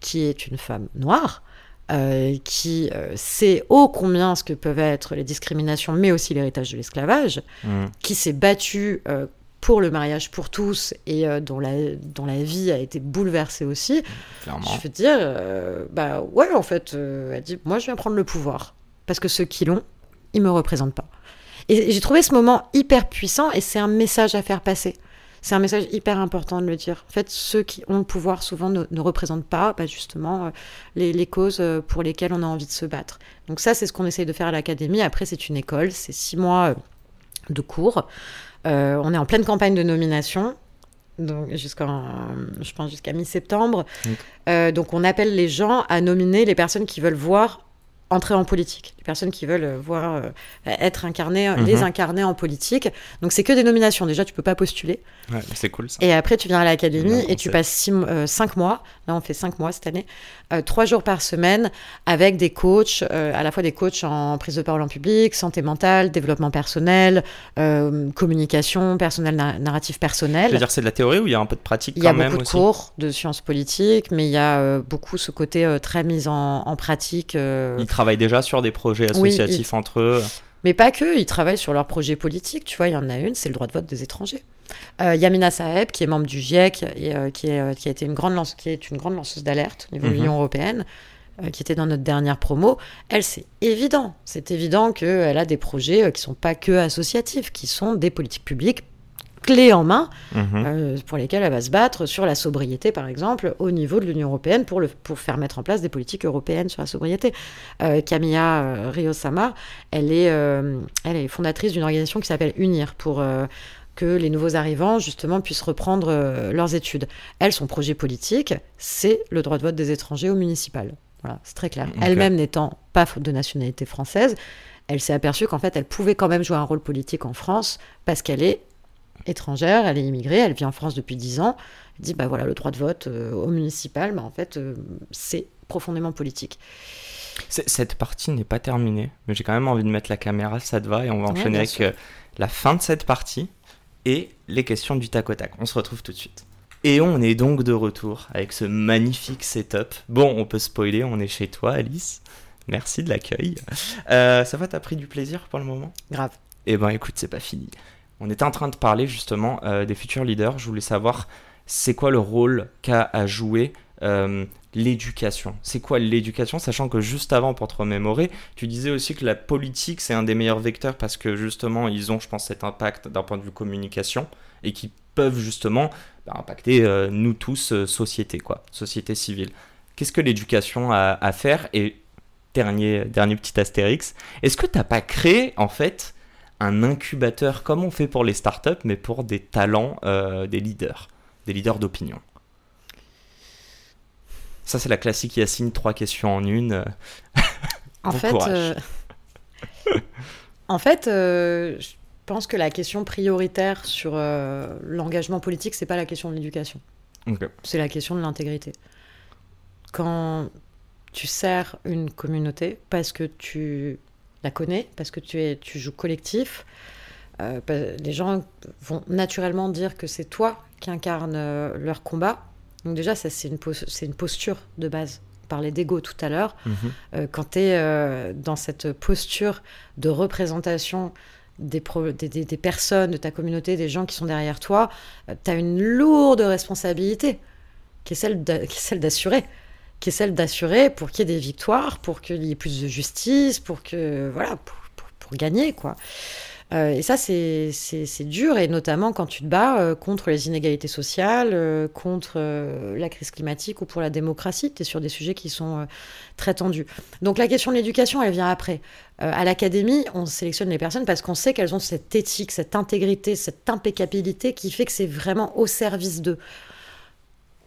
qui est une femme noire, euh, qui euh, sait ô combien ce que peuvent être les discriminations, mais aussi l'héritage de l'esclavage, mmh. qui s'est battue euh, pour le mariage pour tous et dont, la, dont la vie a été bouleversée aussi, je veux dire, bah ouais, en fait, elle dit, moi je viens prendre le pouvoir, parce que ceux qui l'ont, ils me représentent pas. Et j'ai trouvé ce moment hyper puissant et c'est un message à faire passer. C'est un message hyper important de le dire. En fait, ceux qui ont le pouvoir souvent ne, représentent pas bah, justement euh, les, causes euh, pour lesquelles on a envie de se battre. Donc ça, c'est ce qu'on essaye de faire à l'académie. Après, c'est une école, c'est six mois euh, de cours. on est en pleine campagne de nomination. Donc jusqu'en, je pense jusqu'à mi-septembre. donc on appelle les gens à nominer les personnes qui veulent voir entrer en politique, les personnes qui veulent euh, voir euh, être incarnées, mhm. les incarner en politique. Donc c'est que des nominations. Déjà, tu peux pas postuler. Ouais, c'est cool ça. Et après, tu viens à l'académie et tu passes six, euh, cinq mois. Là, on fait cinq mois cette année, trois jours par semaine avec des coachs, à la fois des coachs en prise de parole en public, santé mentale, développement personnel, communication, personnel, narratif personnel. Je veux dire, c'est de la théorie ou il y a un peu de pratique quand même Il y a beaucoup de cours de sciences politiques, mais il y a beaucoup ce côté très mis en, en pratique travaillent déjà sur des projets associatifs entre eux. Mais pas que, ils travaillent sur leurs projets politiques. Tu vois, il y en a une, c'est le droit de vote des étrangers. Euh, Yamina Saeb, qui est membre du GIEC et euh, qui, est, euh, qui, a été une grande lance, qui est une grande lanceuse d'alerte au niveau de mhm. l'Union européenne, qui était dans notre dernière promo, elle, c'est évident. C'est évident qu'elle a des projets qui ne sont pas que associatifs, qui sont des politiques publiques clés en main mhm. euh, pour lesquelles elle va se battre sur la sobriété, par exemple, au niveau de l'Union européenne pour, le, pour faire mettre en place des politiques européennes sur la sobriété. Euh, Camilla euh, Riosama, elle est, elle est fondatrice d'une organisation qui s'appelle UNIR pour que les nouveaux arrivants, justement, puissent reprendre leurs études. Elle, son projet politique, c'est le droit de vote des étrangers au municipal. Voilà, c'est très clair. Elle-même n'étant pas de nationalité française, elle s'est aperçue qu'en fait, elle pouvait quand même jouer un rôle politique en France parce qu'elle est étrangère, elle est immigrée, elle vit en France depuis 10 ans. Elle dit, bah voilà, le droit de vote euh, au municipal, bah en fait, euh, c'est profondément politique. Cette partie n'est pas terminée, mais j'ai quand même envie de mettre la caméra, ça te va, et on va enchaîner avec euh, la fin de cette partie et les questions du tac au tac. On se retrouve tout de suite. Et on est donc de retour avec ce magnifique setup. Bon, on peut spoiler, on est chez toi, Alice. Merci de l'accueil. ça va, t'as pris du plaisir pour le moment? Grave. Eh ben écoute, c'est pas fini. On était en train de parler justement euh, des futurs leaders. Je voulais savoir c'est quoi le rôle qu'a à jouer euh, l'éducation? C'est quoi l'éducation? Sachant que juste avant, pour te remémorer, tu disais aussi que la politique, c'est un des meilleurs vecteurs parce que justement, ils ont, je pense, cet impact d'un point de vue communication et qui peuvent justement bah, impacter euh, nous tous, société, quoi, société civile. Qu'est-ce que l'éducation a à faire? Et dernier, dernier petit astérix, est-ce que tu n'as pas créé, en fait, un incubateur comme on fait pour les startups, mais pour des talents, euh, des leaders, des leaders d'opinion. Ça, c'est la classique Yacine, trois questions en une. en, fait, euh, en fait, euh, je pense que la question prioritaire sur l'engagement politique, c'est pas la question de l'éducation. C'est la question de l'intégrité. Quand tu sers une communauté parce que tu la connais, parce que tu, es, tu joues collectif. Euh, les gens vont naturellement dire que c'est toi qui incarne euh, leur combat. Donc déjà, ça c'est une, une posture de base. On parlait d'ego tout à l'heure. Mhm. Euh, quand tu es dans cette posture de représentation des, des, des, personnes de ta communauté, des gens qui sont derrière toi, tu as une lourde responsabilité qui est celle d'assurer qui est celle d'assurer pour qu'il y ait des victoires, pour qu'il y ait plus de justice, pour que voilà, pour, pour, gagner quoi. Euh, et ça, c'est dur, et notamment quand tu te bats euh, contre les inégalités sociales, euh, contre la crise climatique ou pour la démocratie. Tu es sur des sujets qui sont très tendus. Donc la question de l'éducation, elle vient après. à l'académie, on sélectionne les personnes parce qu'on sait qu'elles ont cette éthique, cette intégrité, cette impeccabilité qui fait que c'est vraiment au service d'eux.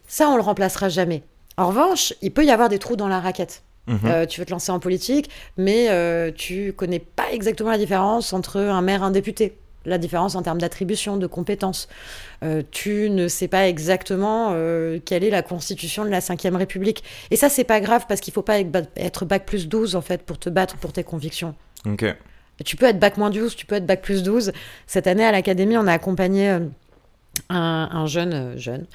Ça, on le remplacera jamais. En revanche, il peut y avoir des trous dans la raquette. Mhm. Euh, tu veux te lancer en politique, mais euh, tu connais pas exactement la différence entre un maire et un député. La différence en termes d'attribution, de compétences. Euh, tu ne sais pas exactement quelle est la constitution de la Ve République. Et ça, c'est pas grave parce qu'il faut pas être bac plus 12 en fait pour te battre pour tes convictions. Ok. Tu peux être bac moins 12, tu peux être bac plus 12. Cette année à l'Académie, on a accompagné un, jeune, euh, jeune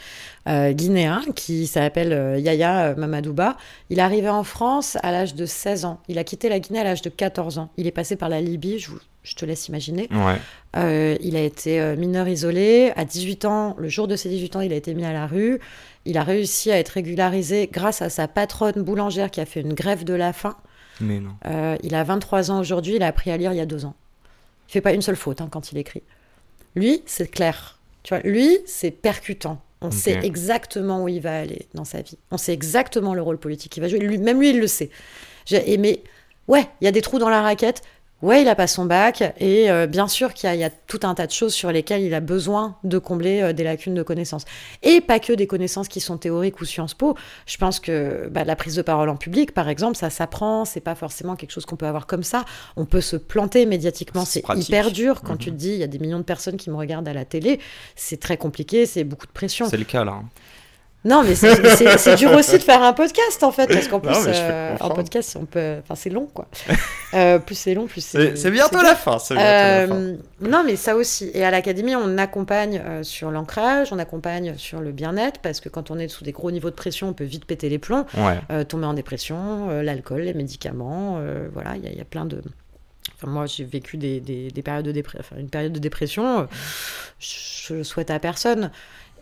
euh, guinéen qui s'appelle euh, Yaya Mamadouba. Il est arrivé en France à l'âge de 16 ans. Il a quitté la Guinée à l'âge de 14 ans. Il est passé par la Libye, je, te laisse imaginer. il a été mineur isolé. À 18 ans, le jour de ses 18 ans, il a été mis à la rue. Il a réussi à être régularisé grâce à sa patronne boulangère qui a fait une grève de la faim. Mais non. il a 23 ans aujourd'hui, il a appris à lire il y a deux ans. Il fait pas une seule faute hein, quand il écrit. Lui, c'est clair tu vois, lui, c'est percutant. On sait exactement où il va aller dans sa vie. On sait exactement le rôle politique qu'il va jouer. Lui, même lui, il le sait. Mais ouais, il y a des trous dans la raquette. Ouais, il a pas son bac et euh, bien sûr qu'il y, a tout un tas de choses sur lesquelles il a besoin de combler euh, des lacunes de connaissances. Et pas que des connaissances qui sont théoriques ou Sciences Po. Je pense que bah, la prise de parole en public, par exemple, ça s'apprend. C'est pas forcément quelque chose qu'on peut avoir comme ça. On peut se planter médiatiquement. C'est hyper dur quand tu mhm. te dis il y a des millions de personnes qui me regardent à la télé. C'est très compliqué. C'est beaucoup de pression. C'est le cas là. Non, mais c'est dur aussi de faire un podcast en fait, parce qu'en plus, euh, en podcast, on peut, enfin, c'est long quoi. Euh, plus c'est long, plus c'est. C'est bientôt la fin. Bientôt la fin. Euh, non, mais ça aussi. Et à l'académie, on accompagne sur l'ancrage, on accompagne sur le bien-être, parce que quand on est sous des gros niveaux de pression, on peut vite péter les plombs, tomber en dépression, l'alcool, les médicaments, voilà, il y, a plein de. Enfin, moi, j'ai vécu des, des, périodes de enfin, une période de dépression. je le souhaite à personne.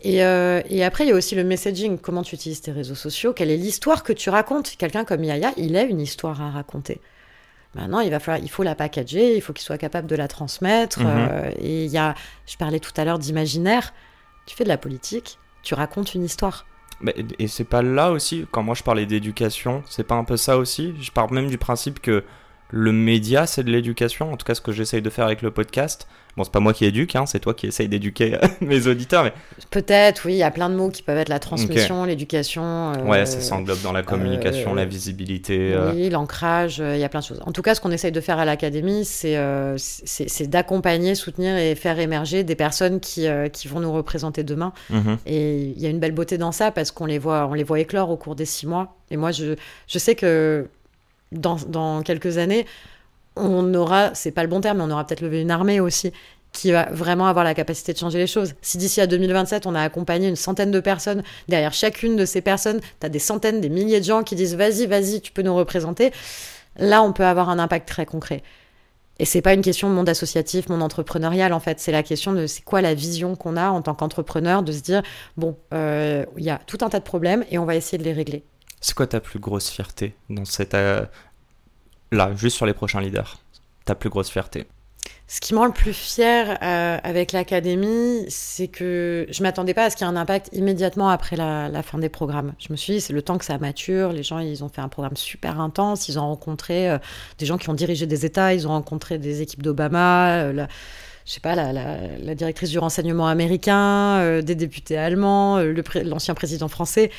Et, et, après, il y a aussi le messaging. Comment tu utilises tes réseaux sociaux? Quelle est l'histoire que tu racontes? Quelqu'un comme Yaya, il a une histoire à raconter. Maintenant, il va falloir, il faut la packager, il faut qu'il soit capable de la transmettre. Mhm. et il y a, je parlais tout à l'heure d'imaginaire. Tu fais de la politique, tu racontes une histoire. Mais, et c'est pas là aussi, quand moi je parlais d'éducation, c'est pas un peu ça aussi? Je parle même du principe que le média, c'est de l'éducation, en tout cas ce que j'essaye de faire avec le podcast. Bon, c'est pas moi qui éduque, hein, c'est toi qui essaye d'éduquer mes auditeurs. Mais... Peut-être, oui, il y a plein de mots qui peuvent être la transmission, l'éducation. Euh, ouais, ça s'englobe dans la communication, euh, la visibilité. Euh. Oui, l'ancrage, il y a plein de choses. En tout cas, ce qu'on essaye de faire à l'académie, c'est d'accompagner, soutenir et faire émerger des personnes qui, qui vont nous représenter demain. Mhm. Et il y a une belle beauté dans ça parce qu'on les voit, on les voit éclore au cours des six mois. Et moi, je, je sais que dans, quelques années, on aura, c'est pas le bon terme, mais on aura peut-être levé une armée aussi qui va vraiment avoir la capacité de changer les choses. Si d'ici à 2027, on a accompagné une centaine de personnes, derrière chacune de ces personnes, tu as des centaines, des milliers de gens qui disent vas-y, vas-y, tu peux nous représenter, là, on peut avoir un impact très concret. Et c'est pas une question de monde associatif, monde entrepreneurial en fait, c'est la question de c'est quoi la vision qu'on a en tant qu'entrepreneur de se dire bon, euh, il y a tout un tas de problèmes et on va essayer de les régler. C'est quoi ta plus grosse fierté dans cette. Euh, là, juste sur les prochains leaders? Ta plus grosse fierté? Ce qui me rend le plus fier euh, avec l'académie, c'est que je m'attendais pas à ce qu'il y ait un impact immédiatement après la, fin des programmes. Je me suis dit, c'est le temps que ça mature. Les gens, ils ont fait un programme super intense. Ils ont rencontré euh, des gens qui ont dirigé des États. Ils ont rencontré des équipes d'Obama. je sais pas, la, la, directrice du renseignement américain, des députés allemands, l'ancien président français.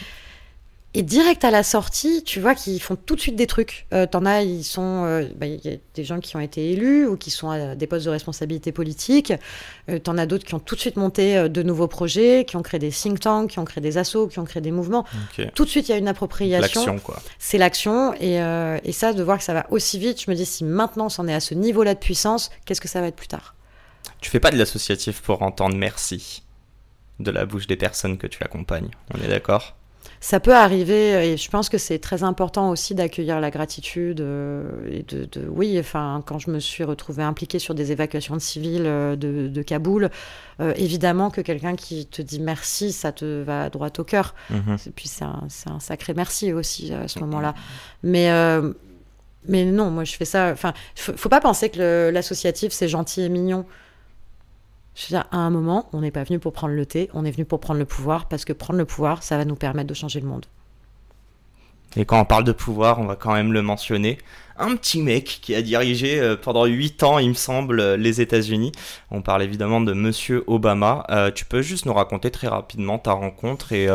Et direct à la sortie, tu vois qu'ils font tout de suite des trucs. Euh, T'en as, ils sont, euh, bah, y a des gens qui ont été élus ou qui sont à des postes de responsabilité politique. Euh, T'en as d'autres qui ont tout de suite monté de nouveaux projets, qui ont créé des think tanks, qui ont créé des assos, qui ont créé des mouvements. Tout de suite, il y a une appropriation. L'action, quoi. C'est l'action. Et, et ça, de voir que ça va aussi vite, je me dis, si maintenant, c'en est à ce niveau-là de puissance, qu'est-ce que ça va être plus tard? Tu fais pas de l'associatif pour entendre merci de la bouche des personnes que tu accompagnes. On est d'accord? Ça peut arriver et je pense que c'est très important aussi d'accueillir la gratitude euh, et de, oui enfin quand je me suis retrouvée impliquée sur des évacuations de civils euh, de, Kaboul euh, évidemment que quelqu'un qui te dit merci ça te va droit au cœur. Mhm. et puis c'est un, un, sacré merci aussi à ce moment-là. Mais mais non moi je fais ça enfin faut, faut pas penser que l'associatif c'est gentil et mignon je veux dire, à un moment, on n'est pas venu pour prendre le thé, on est venu pour prendre le pouvoir, parce que prendre le pouvoir, ça va nous permettre de changer le monde. Et quand on parle de pouvoir, on va quand même le mentionner. Un petit mec qui a dirigé euh, pendant 8 ans, il me semble, euh, les États-Unis. On parle évidemment de Monsieur Obama. Euh, tu peux juste nous raconter très rapidement ta rencontre et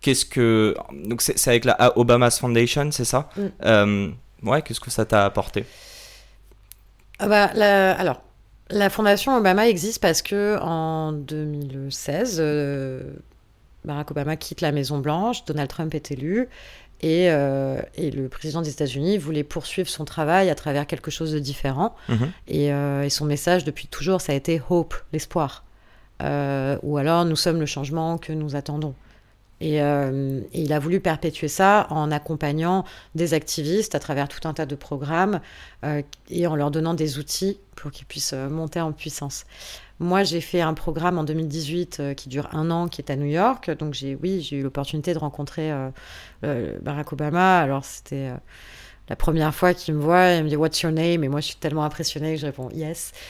qu'est-ce que. Donc, c'est avec la Obama's Foundation, c'est ça? Mm. Ouais, qu'est-ce que ça t'a apporté? Ah bah, Alors, la fondation Obama existe parce que en 2016, euh, Barack Obama quitte la Maison Blanche, Donald Trump est élu. Et, euh, et le président des États-Unis voulait poursuivre son travail à travers quelque chose de différent. Mhm. Euh, et, son message depuis toujours, ça a été hope, l'espoir. ou alors nous sommes le changement que nous attendons. Euh, et, il a voulu perpétuer ça en accompagnant des activistes à travers tout un tas de programmes euh, et en leur donnant des outils pour qu'ils puissent euh, monter en puissance. Moi, j'ai fait un programme en 2018 qui dure un an, qui est à New York. Donc, j'ai, oui, j'ai eu l'opportunité de rencontrer Barack Obama. Alors, c'était la première fois qu'il me voit, il me dit What's your name? Et moi, je suis tellement impressionnée que je réponds Yes.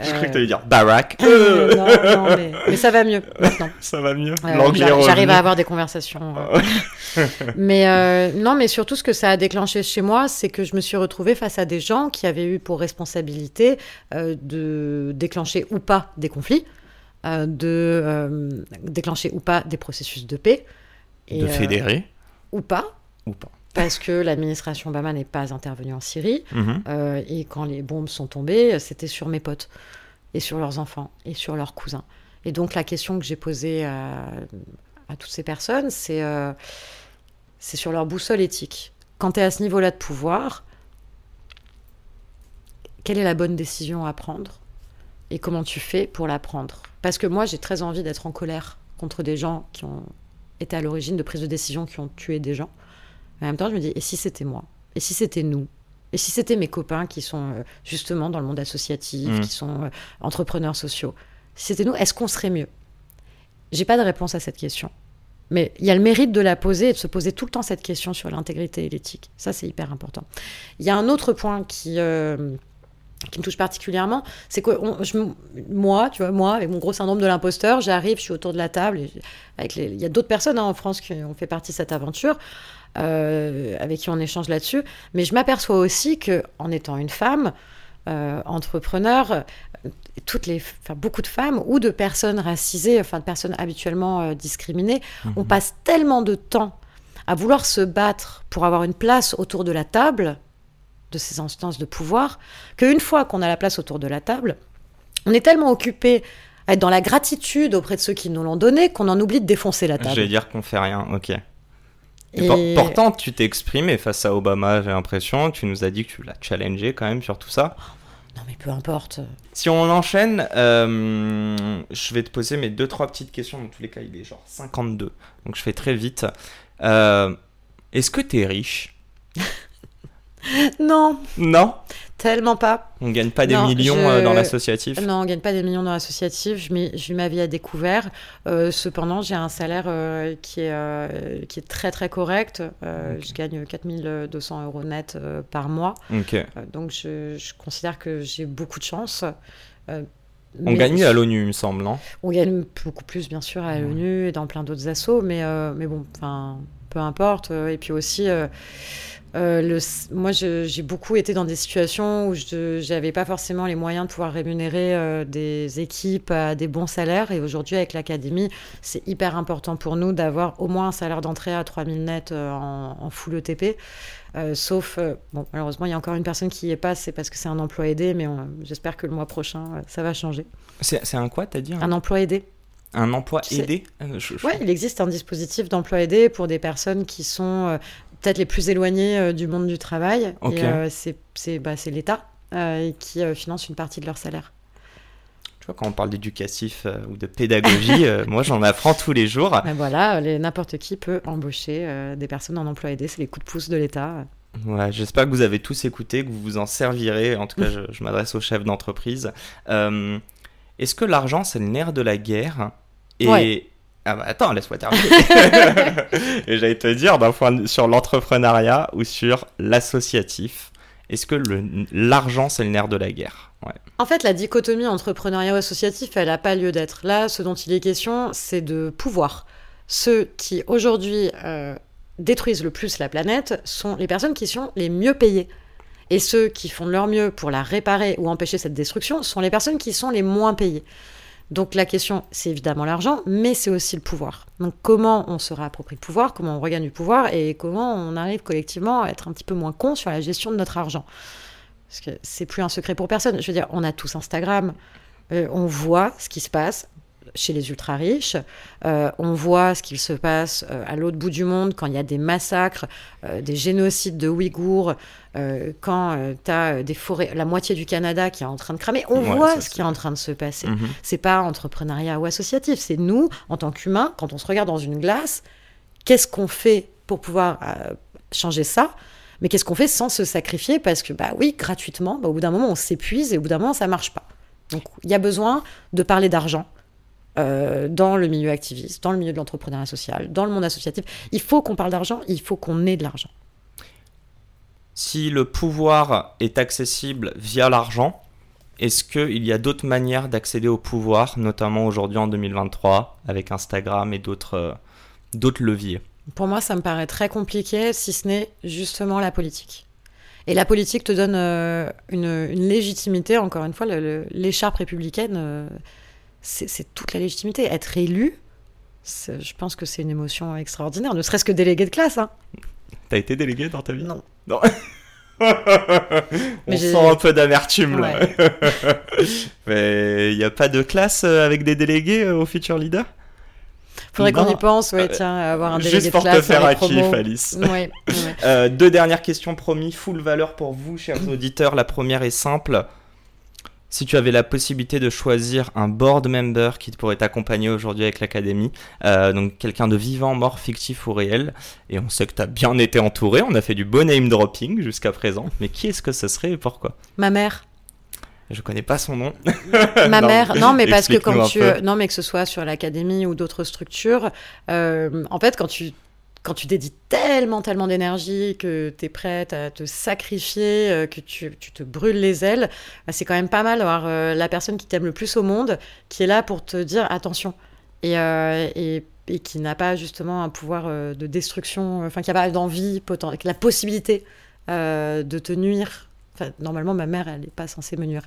Je croyais que tu allais dire Barack. Euh, non, non, mais, ça va mieux maintenant. ça va mieux. J'arrive à avoir des conversations. mais euh, non, mais surtout ce que ça a déclenché chez moi, c'est que je me suis retrouvée face à des gens qui avaient eu pour responsabilité euh, de déclencher ou pas des conflits, de déclencher ou pas des processus de paix. Et, de fédérer. Ou pas. Ou pas parce que l'administration Obama n'est pas intervenue en Syrie. Mhm. Euh, et quand les bombes sont tombées, c'était sur mes potes, et sur leurs enfants, et sur leurs cousins. Et donc la question que j'ai posée à, toutes ces personnes, c'est euh, c'est sur leur boussole éthique. Quand tu es à ce niveau-là de pouvoir, quelle est la bonne décision à prendre et comment tu fais pour la prendre? Parce que moi, j'ai très envie d'être en colère contre des gens qui ont été à l'origine de prises de décision qui ont tué des gens en même temps, je me dis, et si c'était moi? Et si c'était nous? Et si c'était mes copains qui sont euh, justement dans le monde associatif, mmh. qui sont euh, entrepreneurs sociaux? Si c'était nous, est-ce qu'on serait mieux? J'ai pas de réponse à cette question. Mais il y a le mérite de la poser et de se poser tout le temps cette question sur l'intégrité et l'éthique. Ça, c'est hyper important. Il y a un autre point qui, euh, qui me touche particulièrement, c'est que moi, tu vois, moi, avec mon gros syndrome de l'imposteur, j'arrive, je suis autour de la table, et avec les, il y a d'autres personnes hein, en France qui ont fait partie de cette aventure, euh, avec qui on échange là-dessus, mais je m'aperçois aussi que en étant une femme, euh, entrepreneur, toutes les, enfin, beaucoup de femmes ou de personnes racisées, enfin de personnes habituellement euh, discriminées, on mhm. passe tellement de temps à vouloir se battre pour avoir une place autour de la table de ces instances de pouvoir, qu'une fois qu'on a la place autour de la table, on est tellement occupé à être dans la gratitude auprès de ceux qui nous l'ont donné qu'on en oublie de défoncer la table. Je vais dire qu'on fait rien, ok. Pourtant, tu t'es exprimé face à Obama, j'ai l'impression. Tu nous as dit que tu l'as challengé quand même sur tout ça. Non, mais peu importe. Si on enchaîne, euh, je vais te poser mes deux, trois petites questions. Dans tous les cas, il est genre 52. Donc je fais très vite. Euh, est-ce que tu es riche? Non. Non? Tellement pas. On gagne pas des millions euh, dans l'associatif Non, on gagne pas des millions dans l'associatif. Je, vis ma vie à découvert. Euh, cependant, j'ai un salaire euh, qui, est, qui est très très correct. Je gagne 4200 euros net par mois. donc je, considère que j'ai beaucoup de chance. on gagne à l'ONU, il me semble, non? On gagne beaucoup plus, bien sûr, à l'ONU et dans plein d'autres assos, mais, mais bon, peu importe. Et puis aussi, euh, le, moi, j'ai beaucoup été dans des situations où je n'avais pas forcément les moyens de pouvoir rémunérer euh, des équipes à des bons salaires. Et aujourd'hui, avec l'académie, c'est hyper important pour nous d'avoir au moins un salaire d'entrée à 3000 net euh, en, en, full ETP. sauf, bon, malheureusement, il y a encore une personne qui y est pas, c'est parce que c'est un emploi aidé, mais j'espère que le mois prochain, ça va changer. C'est un quoi, t'as dit Un emploi aidé. Un emploi aidé? Oui, il existe un dispositif d'emploi aidé pour des personnes qui sont peut-être les plus éloignés euh, du monde du travail. Et euh, c'est bah, l'État euh, qui finance une partie de leur salaire. Tu vois, quand on parle d'éducatif ou de pédagogie, moi j'en apprends tous les jours. Ben voilà, n'importe qui peut embaucher des personnes en emploi aidé, c'est les coups de pouce de l'État. Ouais, J'espère que vous avez tous écouté, que vous vous en servirez. En tout cas, je, m'adresse aux chefs d'entreprise. Est-ce que l'argent, c'est le nerf de la guerre? Et ah bah attends, laisse-moi terminer. et j'allais te dire, d'un point sur l'entrepreneuriat ou sur l'associatif, est-ce que l'argent, c'est le nerf de la guerre? En fait, la dichotomie entrepreneuriat ou associatif, elle n'a pas lieu d'être. Là, ce dont il est question, c'est de pouvoir. Ceux qui, aujourd'hui, euh, détruisent le plus la planète sont les personnes qui sont les mieux payées. Et ceux qui font de leur mieux pour la réparer ou empêcher cette destruction sont les personnes qui sont les moins payées. Donc la question, c'est évidemment l'argent, mais c'est aussi le pouvoir. Donc comment on se réapproprie le pouvoir, comment on regagne du pouvoir et comment on arrive collectivement à être un petit peu moins con sur la gestion de notre argent. Parce que c'est plus un secret pour personne. Je veux dire, on a tous Instagram, euh, on voit ce qui se passe chez les ultra riches. Euh, on voit ce qu'il se passe euh, à l'autre bout du monde quand il y a des massacres, euh, des génocides de Ouïghours, quand tu as des forêts, la moitié du Canada qui est en train de cramer. On voit ce qui est en train de se passer. Mhm. C'est pas entrepreneuriat ou associatif, c'est nous, en tant qu'humains, quand on se regarde dans une glace, qu'est-ce qu'on fait pour pouvoir changer ça? Mais qu'est-ce qu'on fait sans se sacrifier Parce que, bah oui, gratuitement, bah, au bout d'un moment, on s'épuise et au bout d'un moment, ça marche pas. Donc, il y a besoin de parler d'argent, euh, dans le milieu activiste, dans le milieu de l'entrepreneuriat social, dans le monde associatif. Il faut qu'on parle d'argent, il faut qu'on ait de l'argent. Si le pouvoir est accessible via l'argent, est-ce qu'il y a d'autres manières d'accéder au pouvoir, notamment aujourd'hui en 2023, avec Instagram et d'autres euh, leviers? Pour moi, ça me paraît très compliqué, si ce n'est justement la politique. Et la politique te donne euh, une, légitimité, encore une fois, l'écharpe républicaine c'est toute la légitimité. Être élu, je pense que c'est une émotion extraordinaire, ne serait-ce que délégué de classe. Hein. T'as été délégué dans ta vie? Non. Non. On sent un peu d'amertume là. Mais il n'y a pas de classe euh, avec des délégués euh, au Future Leader? Faudrait qu'on y pense, ouais, tiens, avoir un délégué Juste pour te faire kiff, Alice. Euh, deux dernières questions promis, full valeur pour vous, chers auditeurs. La première est simple si tu avais la possibilité de choisir un board member qui pourrait t'accompagner aujourd'hui avec l'académie, euh, donc quelqu'un de vivant, mort, fictif ou réel, et on sait que tu as bien été entouré, on a fait du bon name dropping jusqu'à présent, mais qui est-ce que ce serait et pourquoi? Ma mère. Je connais pas son nom. Ma mère, non, mais parce que quand tu, non, mais que ce soit sur l'académie ou d'autres structures, euh, en fait, quand tu quand tu dédies tellement, tellement d'énergie, que tu es prête à te sacrifier, euh, que tu, tu, te brûles les ailes, bah, c'est quand même pas mal d'avoir euh, la personne qui t'aime le plus au monde, qui est là pour te dire attention. Et, et, et qui n'a pas justement un pouvoir de destruction, enfin qui n'a pas d'envie, la possibilité de te nuire normalement, ma mère, elle n'est pas censée me nuire.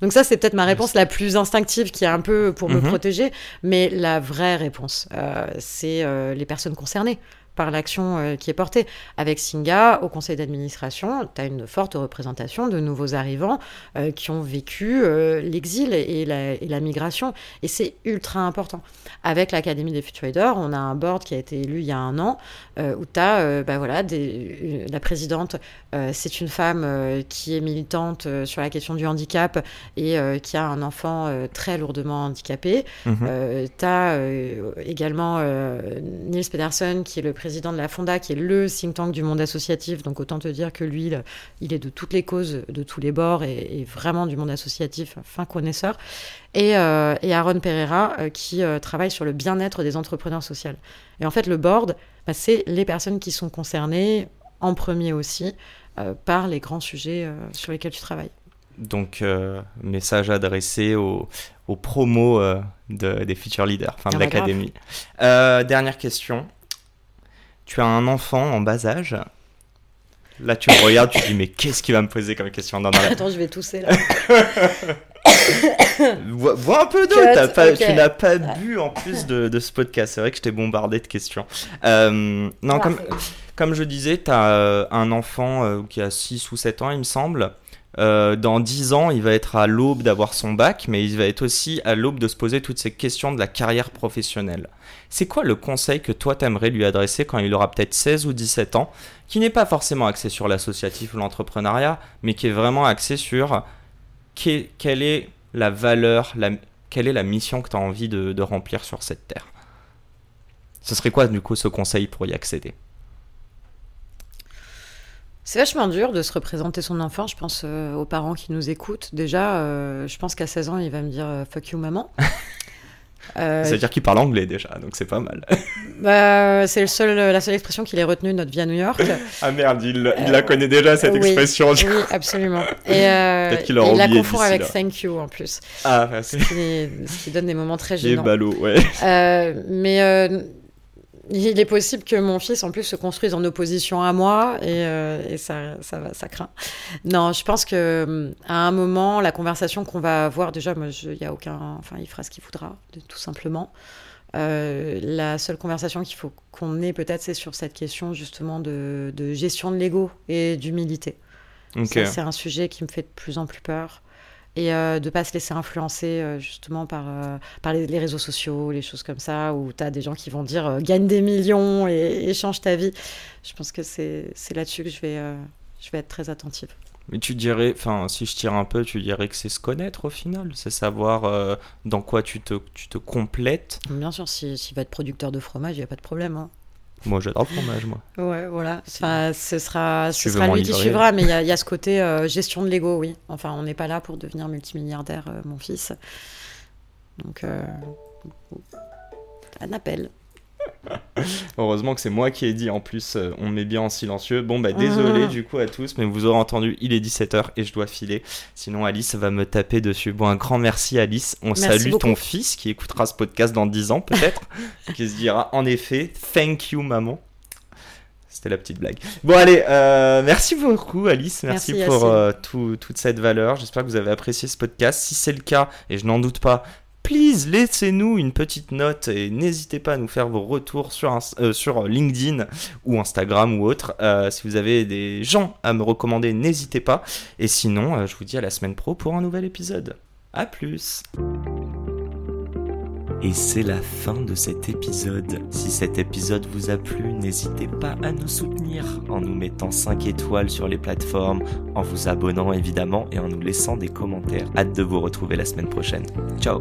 Donc ça, c'est peut-être ma réponse la plus instinctive qui est un peu pour me mhm. protéger. Mais la vraie réponse, euh, c'est euh, les personnes concernées par l'action euh, qui est portée. Avec Singa, au conseil d'administration, tu as une forte représentation de nouveaux arrivants euh, qui ont vécu euh, l'exil et la, migration. Et c'est ultra important. Avec l'Académie des Future Leaders, on a un board qui a été élu il y a un an, où tu as bah voilà, des, la présidente, c'est une femme qui est militante sur la question du handicap et qui a un enfant très lourdement handicapé. Mhm. tu as également Niels Pedersen, qui est le président président de la Fonda, qui est le think tank du monde associatif. Donc autant te dire que lui, il est de toutes les causes, de tous les bords et, vraiment du monde associatif, fin connaisseur. Et, euh, Aaron Pereira, euh, qui euh, travaille sur le bien-être des entrepreneurs sociaux. Et en fait, le board, bah, c'est les personnes qui sont concernées, en premier aussi, par les grands sujets sur lesquels tu travailles. Donc, message adressé aux, promos des Future Leaders, enfin de ah l'académie. dernière question tu as un enfant en bas âge. Là, tu me regardes, tu te dis, mais qu'est-ce qu'il va me poser comme question non, Attends, je vais tousser là. vois, un peu d'eau, tu n'as pas bu en plus de, ce podcast. C'est vrai que je t'ai bombardé de questions. Euh, non, comme, comme je disais, tu as euh, un enfant euh, qui a 6 ou 7 ans, il me semble. Euh, dans 10 ans, il va être à l'aube d'avoir son bac, mais il va être aussi à l'aube de se poser toutes ces questions de la carrière professionnelle. C'est quoi le conseil que toi t'aimerais lui adresser quand il aura peut-être 16 ou 17 ans, qui n'est pas forcément axé sur l'associatif ou l'entrepreneuriat, mais qui est vraiment axé sur quelle est la valeur, quelle est la mission que tu as envie de, de remplir sur cette terre? Ce serait quoi du coup ce conseil pour y accéder? C'est vachement dur de se représenter son enfant, je pense euh, aux parents qui nous écoutent. Déjà, euh, je pense qu'à 16 ans, il va me dire euh, fuck you maman. C'est-à-dire qu'il parle anglais déjà, donc c'est pas mal. bah, c'est seul, la seule expression qu'il ait retenue de notre vie à New York. ah merde, il, la connaît déjà cette expression. Oui, absolument. Et, il la confond avec thank you en plus. Ah, bah, ce, qui, ce, qui, donne des moments très gênants. Des ballots, ouais. mais il est possible que mon fils, en plus, se construise en opposition à moi et, euh, ça, ça, va, ça craint. Non, je pense que à un moment, la conversation qu'on va avoir, déjà, moi, il y a aucun, enfin, il fera ce qu'il voudra, tout simplement. Euh, la seule conversation qu'il faut qu'on ait peut-être, c'est sur cette question justement de, gestion de l'ego et d'humilité. c'est un sujet qui me fait de plus en plus peur et euh, de pas se laisser influencer euh, justement par, euh, par les, réseaux sociaux, les choses comme ça, où tu as des gens qui vont dire gagne des millions et, change ta vie. Je pense que c'est là-dessus que je vais, je vais être très attentive. Mais tu dirais, enfin, si je tire un peu, tu dirais que c'est se connaître au final, c'est savoir dans quoi tu te, tu te complètes. Bien sûr, s'il va être producteur de fromage, il n'y a pas de problème. Hein. Moi, j'adore le fromage, moi. Ouais, voilà. Enfin, ce sera, ce sera lui qui suivra, mais il y, a ce côté euh, gestion de l'ego, oui. Enfin, on n'est pas là pour devenir multimilliardaire, euh, mon fils. Donc, euh, un appel. Heureusement que c'est moi qui ai dit en plus, euh, on met bien en silencieux. Bon, bah désolé ah. du coup à tous, mais vous aurez entendu, il est 17h et je dois filer. Sinon, Alice va me taper dessus. Bon, un grand merci, Alice. On salue ton fils qui écoutera ce podcast dans 10 ans peut-être, qui se dira en effet, thank you, maman. C'était la petite blague. Bon, allez, euh, merci beaucoup, Alice. Merci, pour euh, toute cette valeur. J'espère que vous avez apprécié ce podcast. Si c'est le cas, et je n'en doute pas, please laissez-nous une petite note et n'hésitez pas à nous faire vos retours sur, euh, LinkedIn ou Instagram ou autre. Euh, si vous avez des gens à me recommander, n'hésitez pas. Et sinon, euh, je vous dis à la semaine pro pour un nouvel épisode. A plus et c'est la fin de cet épisode. Si cet épisode vous a plu, n'hésitez pas à nous soutenir en nous mettant 5 étoiles sur les plateformes, en vous abonnant évidemment et en nous laissant des commentaires. Hâte de vous retrouver la semaine prochaine. Ciao